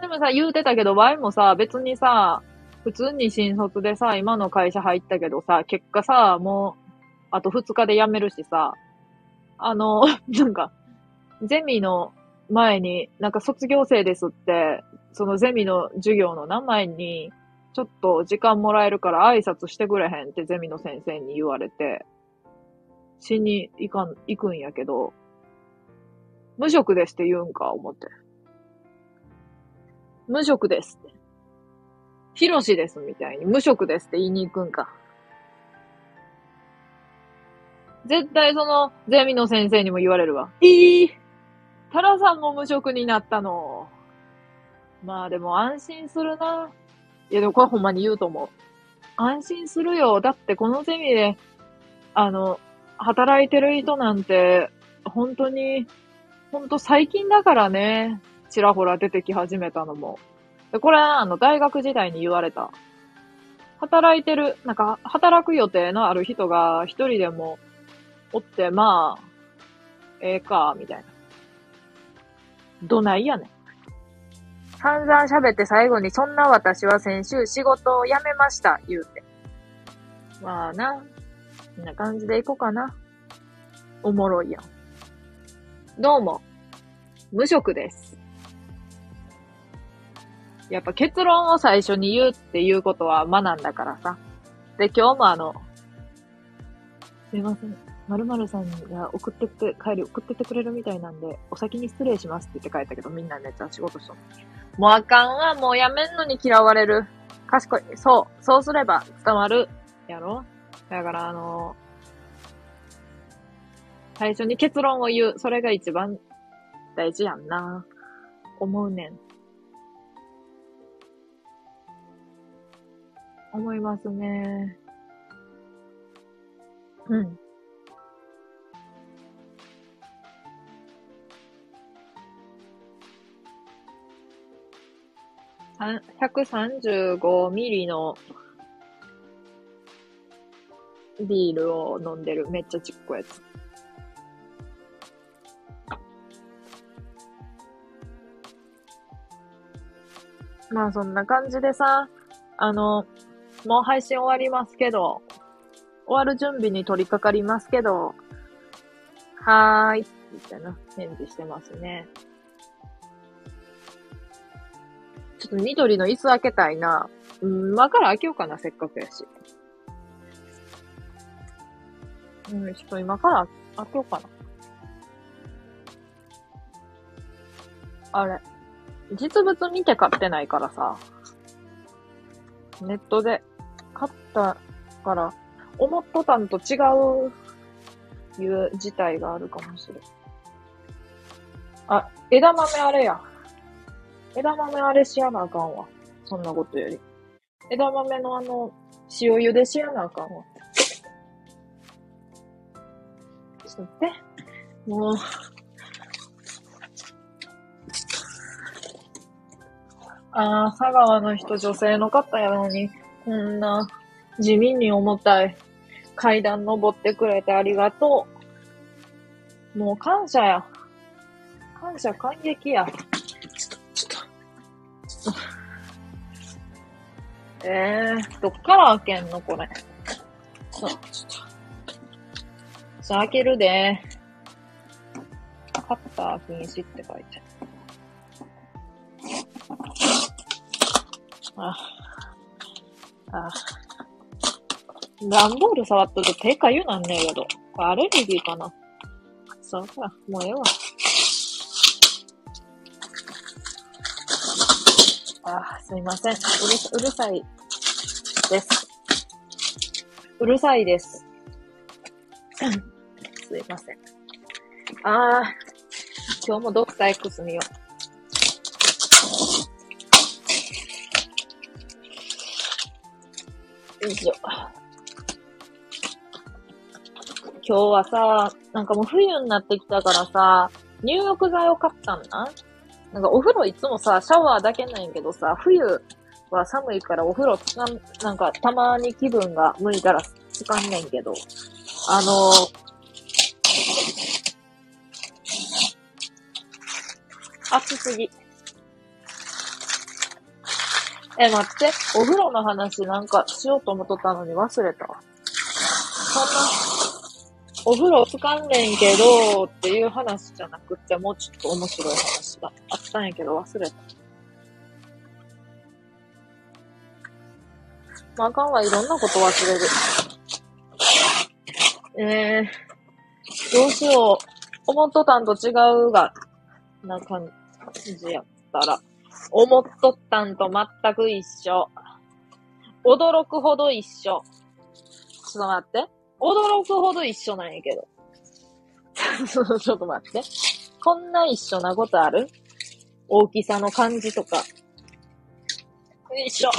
でもさ、言うてたけど、ワイもさ、別にさ、普通に新卒でさ、今の会社入ったけどさ、結果さ、もう、あと2日で辞めるしさ、あの、[laughs] なんか、ゼミの前に、なんか卒業生ですって、そのゼミの授業の名前に、ちょっと時間もらえるから挨拶してくれへんってゼミの先生に言われて、しに行かん、行くんやけど、無職ですって言うんか、思って。無職ですって。ヒロシですみたいに無職ですって言いに行くんか。絶対そのゼミの先生にも言われるわ。いいタラさんも無職になったの。まあでも安心するな。いやでもこれほんまに言うと思う。安心するよ。だってこのゼミで、あの、働いてる人なんて、本当に、本当最近だからね。ちらほら出てき始めたのも。でこれは、あの、大学時代に言われた。働いてる、なんか、働く予定のある人が一人でもおって、まあ、ええか、みたいな。どないやねん。散々喋って最後に、そんな私は先週仕事を辞めました、言うて。まあな、こんな感じでいこうかな。おもろいやん。どうも、無職です。やっぱ結論を最初に言うっていうことは学んだからさ。で、今日もあの、すいません。〇〇さんが送ってって、帰り送ってってくれるみたいなんで、お先に失礼しますって言って帰ったけど、みんなめっちゃ仕事しともうあかんわ、もうやめんのに嫌われる。賢い。そう。そうすれば伝わる。やろだからあの最初に結論を言う。それが一番大事やんな。思うねん。思いますね。うん。135ミリのビールを飲んでる。めっちゃちっこいやつ。まあそんな感じでさ、あの、もう配信終わりますけど、終わる準備に取り掛かりますけど、はーい、みたいな返事してますね。ちょっと緑の椅子開けたいな。うん、今から開けようかな、せっかくやし。うん、ちょっと今から開けようかな。あれ。実物見て買ってないからさ。ネットで買ったから、思っとたんと違う、いう事態があるかもしれん。あ、枝豆あれや。枝豆あれしやなあかんわ。そんなことより。枝豆のあの、塩茹でしやなあかんわ。ちょっと待って。もう。ああ、佐川の人女性の方やのに、こんな地味に重たい階段登ってくれてありがとう。もう感謝や。感謝感激や。ちょっと、ちょっと。えー、どっから開けんのこれ？そう、ちょっと。さあ、開けるで。カッター禁止って書いてああ。ああ。段ボール触っとると手かゆなんねえけど。アレルギーかなさわか。もうええわ。あーすいません。うるうるさいです。うるさいです。[coughs] すいません。あー、今日もドクター X 見よう。よいしょ。今日はさ、なんかもう冬になってきたからさ、入浴剤を買ったんだ。なんかお風呂いつもさ、シャワーだけなんやけどさ、冬は寒いからお風呂つかん、なんかたまに気分が向いたらつかんねんけど、あの暑すぎ。え、待って。お風呂の話なんかしようと思っとったのに忘れたわ。そんな、お風呂つかんねんけど、っていう話じゃなくて、もうちょっと面白い話があったんやけど忘れた。まあ、あかんわ、いろんなこと忘れる。えー、どうしよう。思っとたんと違うが、な感じやったら。思っとったんと全く一緒。驚くほど一緒。ちょっと待って。驚くほど一緒なんやけど。[laughs] ちょっと待って。こんな一緒なことある？大きさの感じとか。よいしょ。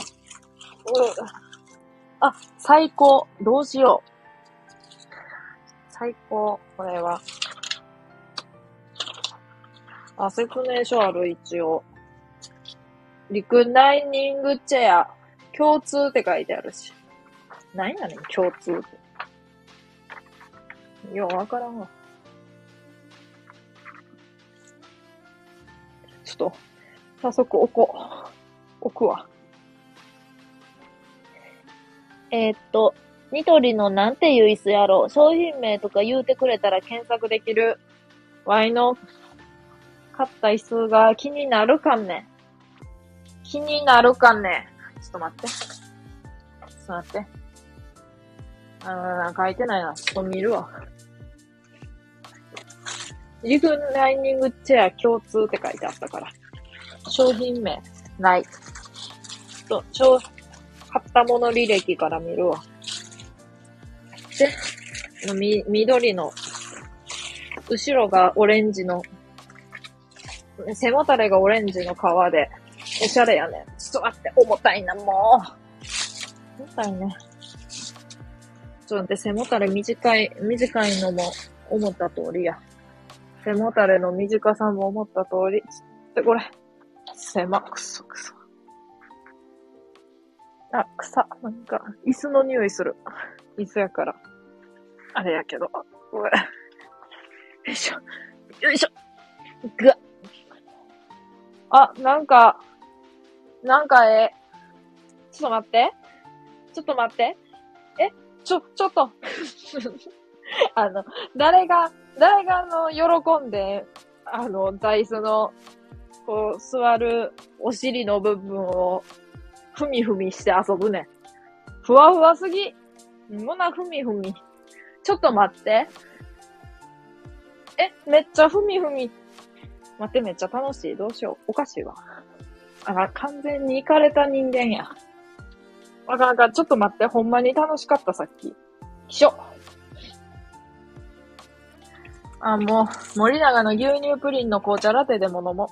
あ、最高。どうしよう。最高。これは。あ、説明書ある、一応。リクライニングチェア。共通って書いてあるし。何やねん、共通って。ようわからんわ。ちょっと、早速置こう。置くわ。えーっと、ニトリのなんていう椅子やろ？商品名とか言うてくれたら検索できる。ワイの買った椅子が気になるかんね気になるかね？ちょっと待って。ちょっと待って。あー、書いてないな。ちょっと見るわ。リクライニングチェア共通って書いてあったから。商品名、ない。ちょっと、ちょ、買ったもの履歴から見るわ。で、み、緑の、後ろがオレンジの、背もたれがオレンジの革で、おしゃれやね。ちょっと待って、重たいな、もう。重たいね。ちょっと待って、背もたれ短い、短いのも思った通りや。背もたれの短さも思った通り。ちょっとこれ、狭、くそくそ。あ、草。なんか、椅子の匂いする。椅子やから。あれやけど。うわよいしょ。よいしょ。ぐわあ、なんか、なんかえ。ちょっと待って。ちょっと待って。えちょ、ちょっと。[laughs] あの、誰が、誰があの、喜んで、あの、座椅子の、こう、座るお尻の部分を、ふみふみして遊ぶね。ふわふわすぎ。もなふみふみ。ちょっと待って。え、めっちゃふみふみ。待って、めっちゃ楽しい。どうしよう。おかしいわ。あ、完全に行かれた人間や。あかんあかん。ちょっと待って。ほんまに楽しかった、さっき。ひしょ。あ、もう、森永の牛乳プリンの紅茶ラテでも飲もう。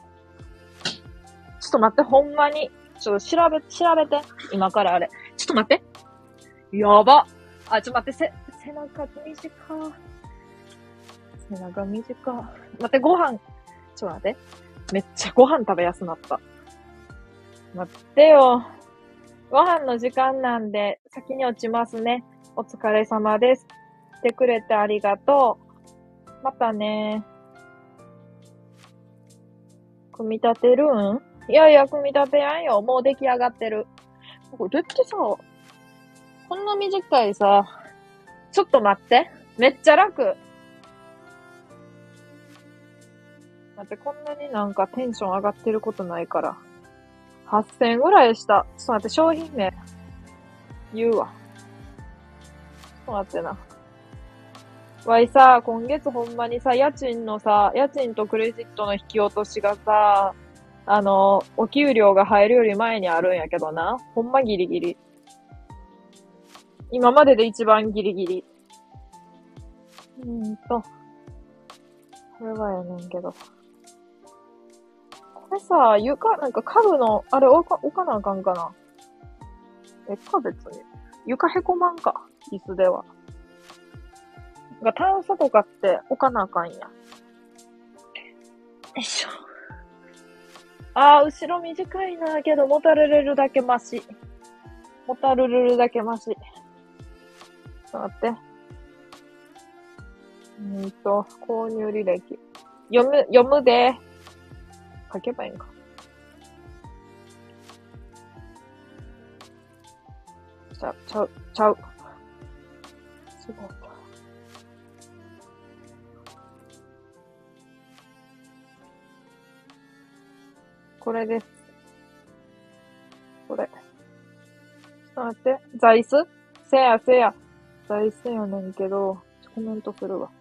ちょっと待って、ほんまに。ちょっと調べ、調べて。今からあれ。ちょっと待って。やば。あ、ちょっと待って、せ、背中短い。背中短い。待って、ご飯。ちょっと待って。めっちゃご飯食べやすなった。待ってよ。ご飯の時間なんで、先に落ちますね。お疲れ様です。来てくれてありがとう。またね。組み立てるん？いやいや、組み立てやんよ。もう出来上がってる。これってさ、こんな短いさ、ちょっと待って。めっちゃ楽。待って、こんなになんかテンション上がってることないから。8000円ぐらいした。ちょっと待って、商品名。言うわ。ちょっと待ってな。わいさ、今月ほんまにさ、家賃のさ、家賃とクレジットの引き落としがさ、あの、お給料が入るより前にあるんやけどな。ほんまギリギリ。今までで一番ギリギリ。うーんと。これはやねんけど。これさ、床、なんか家具の、あれ置か、置かなあかんかな。えっか、別に。床へこまんか。椅子では。なんか、タンスとかって置かなあかんや。よいしょ。あー、後ろ短いなけど、もたれれるだけマシ。もたれれるだけマシ。ちょっと待って。うーんと、購入履歴。読む、読むで。書けばいいんか。ちゃう、ちゃう、ちゃう。違った。これです。これ。ちょっと待って。座椅子？せやせや。座椅子やねんけど、コメントするわ。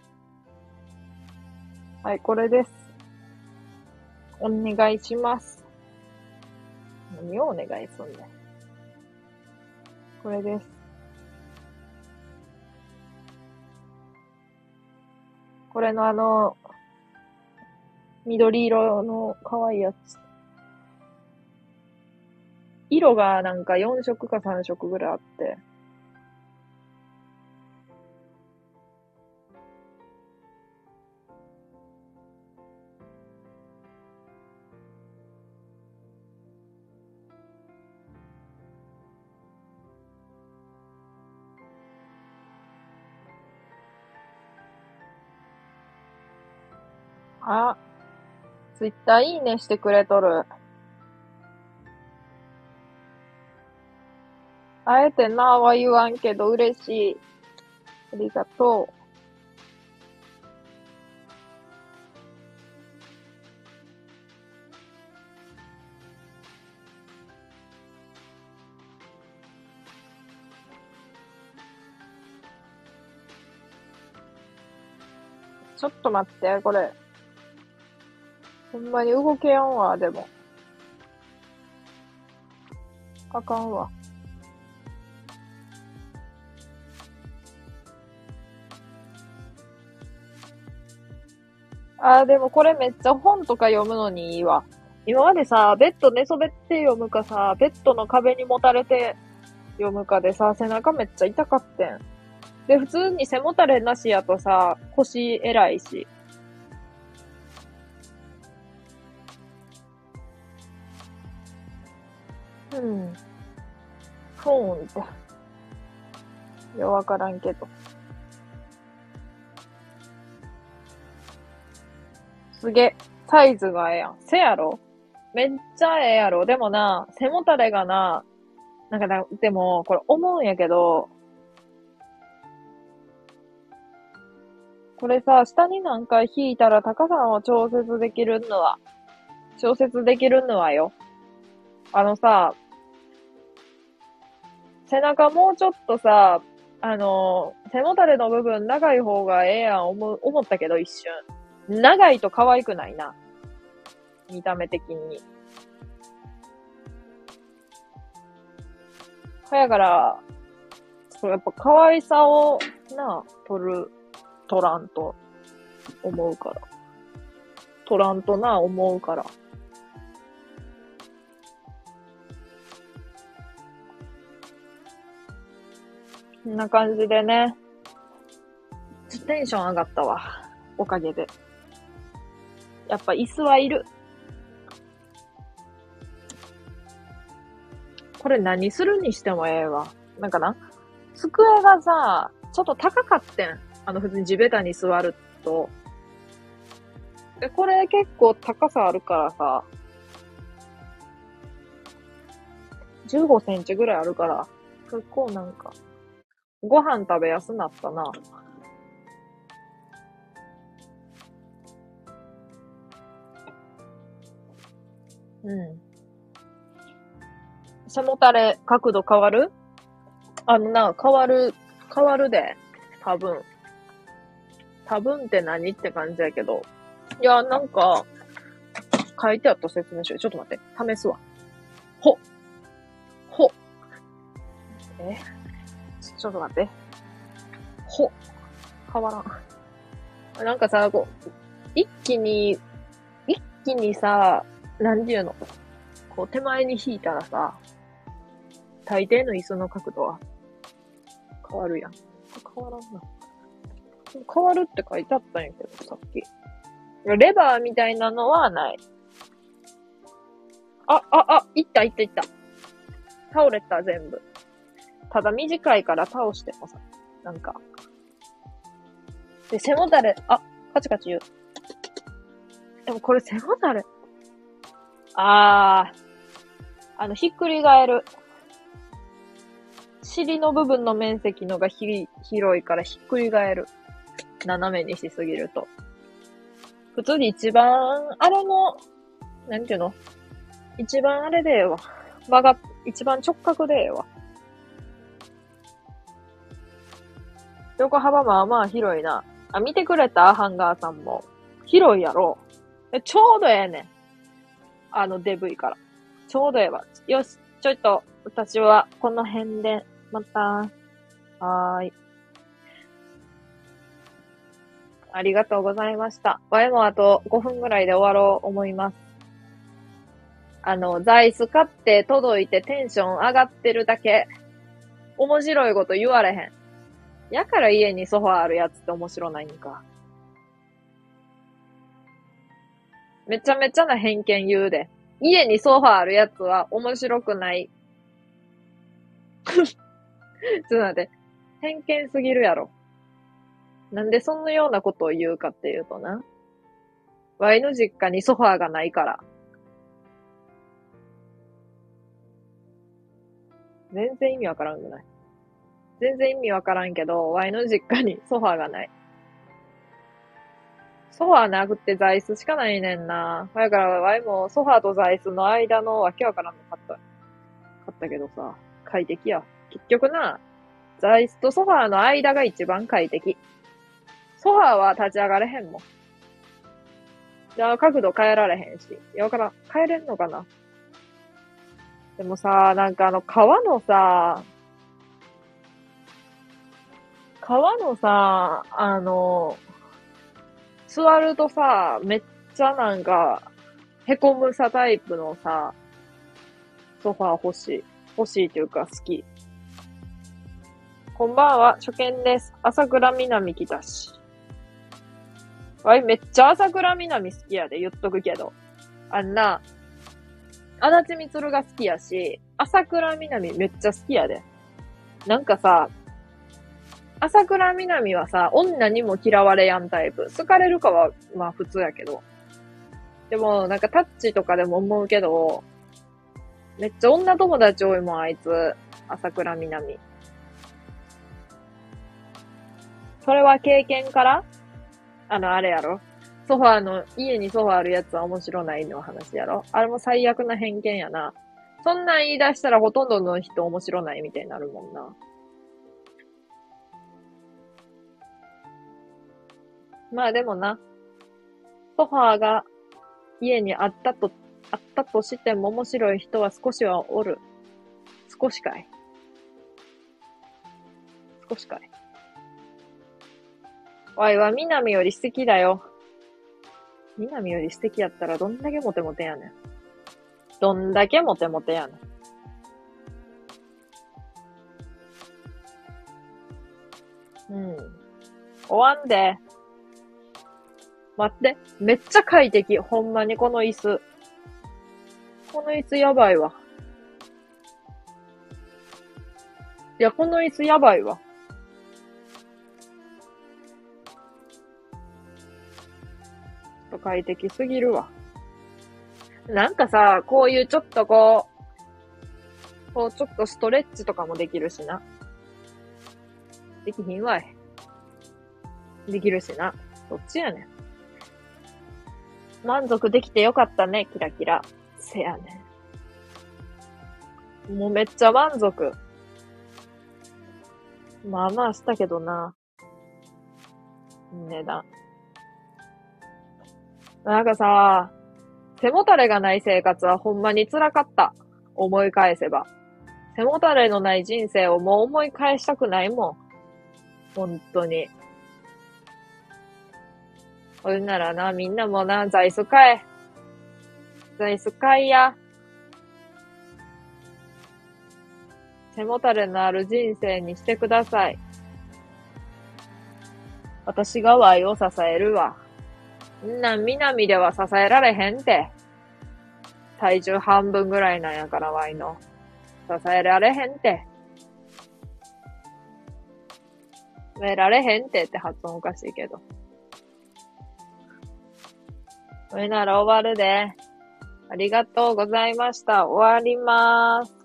はい、これです。お願いします。何をお願いすんねん。これです。これのあの、緑色の可愛いやつ。色がなんか4色か3色ぐらいあって。あ、ツイッターいいねしてくれとる。あえてなは言わんけど嬉しい。ありがとう。ちょっと待って、これ。ほんまに動けやんわ、でも。あかんわ。あー、でもこれめっちゃ本とか読むのにいいわ。今までさ、ベッド寝そべって読むかさ、ベッドの壁にもたれて読むかでさ、背中めっちゃ痛かってん。で、普通に背もたれなしやとさ、腰偉いし。うん。ふーんって。いや、わからんけど。すげえ。サイズがええやん。せやろめっちゃええやろ。でもな、背もたれがな、なんかな、でも、これ思うんやけど、これさ、下になんか引いたら高さを調節できるのは、調節できるのはよ。あのさ、背中もうちょっとさ、あの、背もたれの部分長い方がええやん思思ったけど一瞬。長いと可愛くないな。見た目的に。やから、そうやっぱ可愛さをな、取る、取らんと思うから。取らんとな、思うから。こんな感じでね。テンション上がったわ。おかげで。やっぱ椅子はいる。これ何するにしてもええわ。なんかな、机がさ、ちょっと高かってん。あの、普通に地べたに座ると。で、これ結構高さあるからさ、15センチぐらいあるから、結構なんか、ご飯食べやすなったな。うん。背もたれ角度変わる？あのな、変わる、変わるで。多分。多分って何って感じやけど。いや、なんか、書いてあった説明書。ちょっと待って。試すわ。ほ。ほ。え？ちょっと待って。ほ。変わらん。なんかさ、こう、一気に、一気にさ、なんていうの？こう手前に引いたらさ、大抵の椅子の角度は変わるやん。変わらんな。変わるって書いてあったんやけど、さっき。レバーみたいなのはない。あ、あ、あ、いったいったいった。倒れた、全部。ただ短いから倒してもさ、なんか。で、背もたれ、あ、カチカチ言う。でもこれ背もたれ。あー。あの、ひっくり返る。尻の部分の面積のがひ広いからひっくり返る。斜めにしすぎると。普通に一番、あれの、なんていうの？一番あれでええわ。曲が、一番直角でええわ。横幅まあまあ広いな。あ、見てくれた？ハンガーさんも。広いやろ。え、ちょうどええねん。あの、デブいから。ちょうどええわ。よし、ちょいと、私はこの辺で、また。はーい。ありがとうございました。わいもあと5分ぐらいで終わろう思います。あの、座椅子買って届いてテンション上がってるだけ。面白いこと言われへん。やから家にソファーあるやつって面白ないんか。めちゃめちゃな偏見言うで。家にソファーあるやつは面白くない。[laughs] ちょっと待って。偏見すぎるやろ。なんでそんなようなことを言うかっていうとな。ワイの実家にソファーがないから。全然意味わからんくない。全然意味わからんけど、ワイの実家にソファーがない。ソファーなくって座椅子しかないねんな。だから、ワイもソファーと座椅子の間のわけわからんの買った。買ったけどさ、快適や。結局な、座椅子とソファーの間が一番快適。ソファーは立ち上がれへんもん。じゃあ角度変えられへんし。いや、わからん。変えれんのかなでもさ、なんかあの、川のさ、川のさ、あの、座るとさ、めっちゃなんか、へこむさタイプのさ、ソファー欲しい。欲しいというか好き。こんばんは、初見です。朝倉みなみ来たし。わい、めっちゃ朝倉みなみ好きやで、言っとくけど。あんな、足立みつるが好きやし、朝倉みなみめっちゃ好きやで。なんかさ、朝倉みなみはさ、女にも嫌われやんタイプ。好かれるかは、まあ普通やけど。でも、なんかタッチとかでも思うけど、めっちゃ女友達多いもん、あいつ。朝倉みなみ。それは経験から？あの、あれやろ？ソファーの、家にソファーあるやつは面白ないの話やろ？あれも最悪な偏見やな。そんなん言い出したらほとんどの人面白ないみたいになるもんな。まあでもな、ソファーが家にあったと、あったとしても面白い人は少しはおる。少しかい。少しかい。わいは南より素敵だよ。南より素敵やったらどんだけモテモテやねん。どんだけモテモテやねん。うん。終わんで。待って。めっちゃ快適。ほんまにこの椅子。この椅子やばいわ。いや、この椅子やばいわ。ちょっと快適すぎるわ。なんかさ、こういうちょっとこう、こうちょっとストレッチとかもできるしな。できひんわい。できるしな。どっちやねん。満足できてよかったね、キラキラ。せやね。もうめっちゃ満足。まあまあしたけどな。値段。なんかさ、背もたれがない生活はほんまに辛かった。思い返せば。背もたれのない人生をもう思い返したくないもん。本当に。ほんならな、みんなもな、座椅子買え。座椅子買いや。背もたれのある人生にしてください。私が Y を支えるわ。んな、南では支えられへんて。体重半分ぐらいなんやから、ワイの。支えられへんて。支えられへんてって発音おかしいけど。それなら終わるで。ありがとうございました。終わります。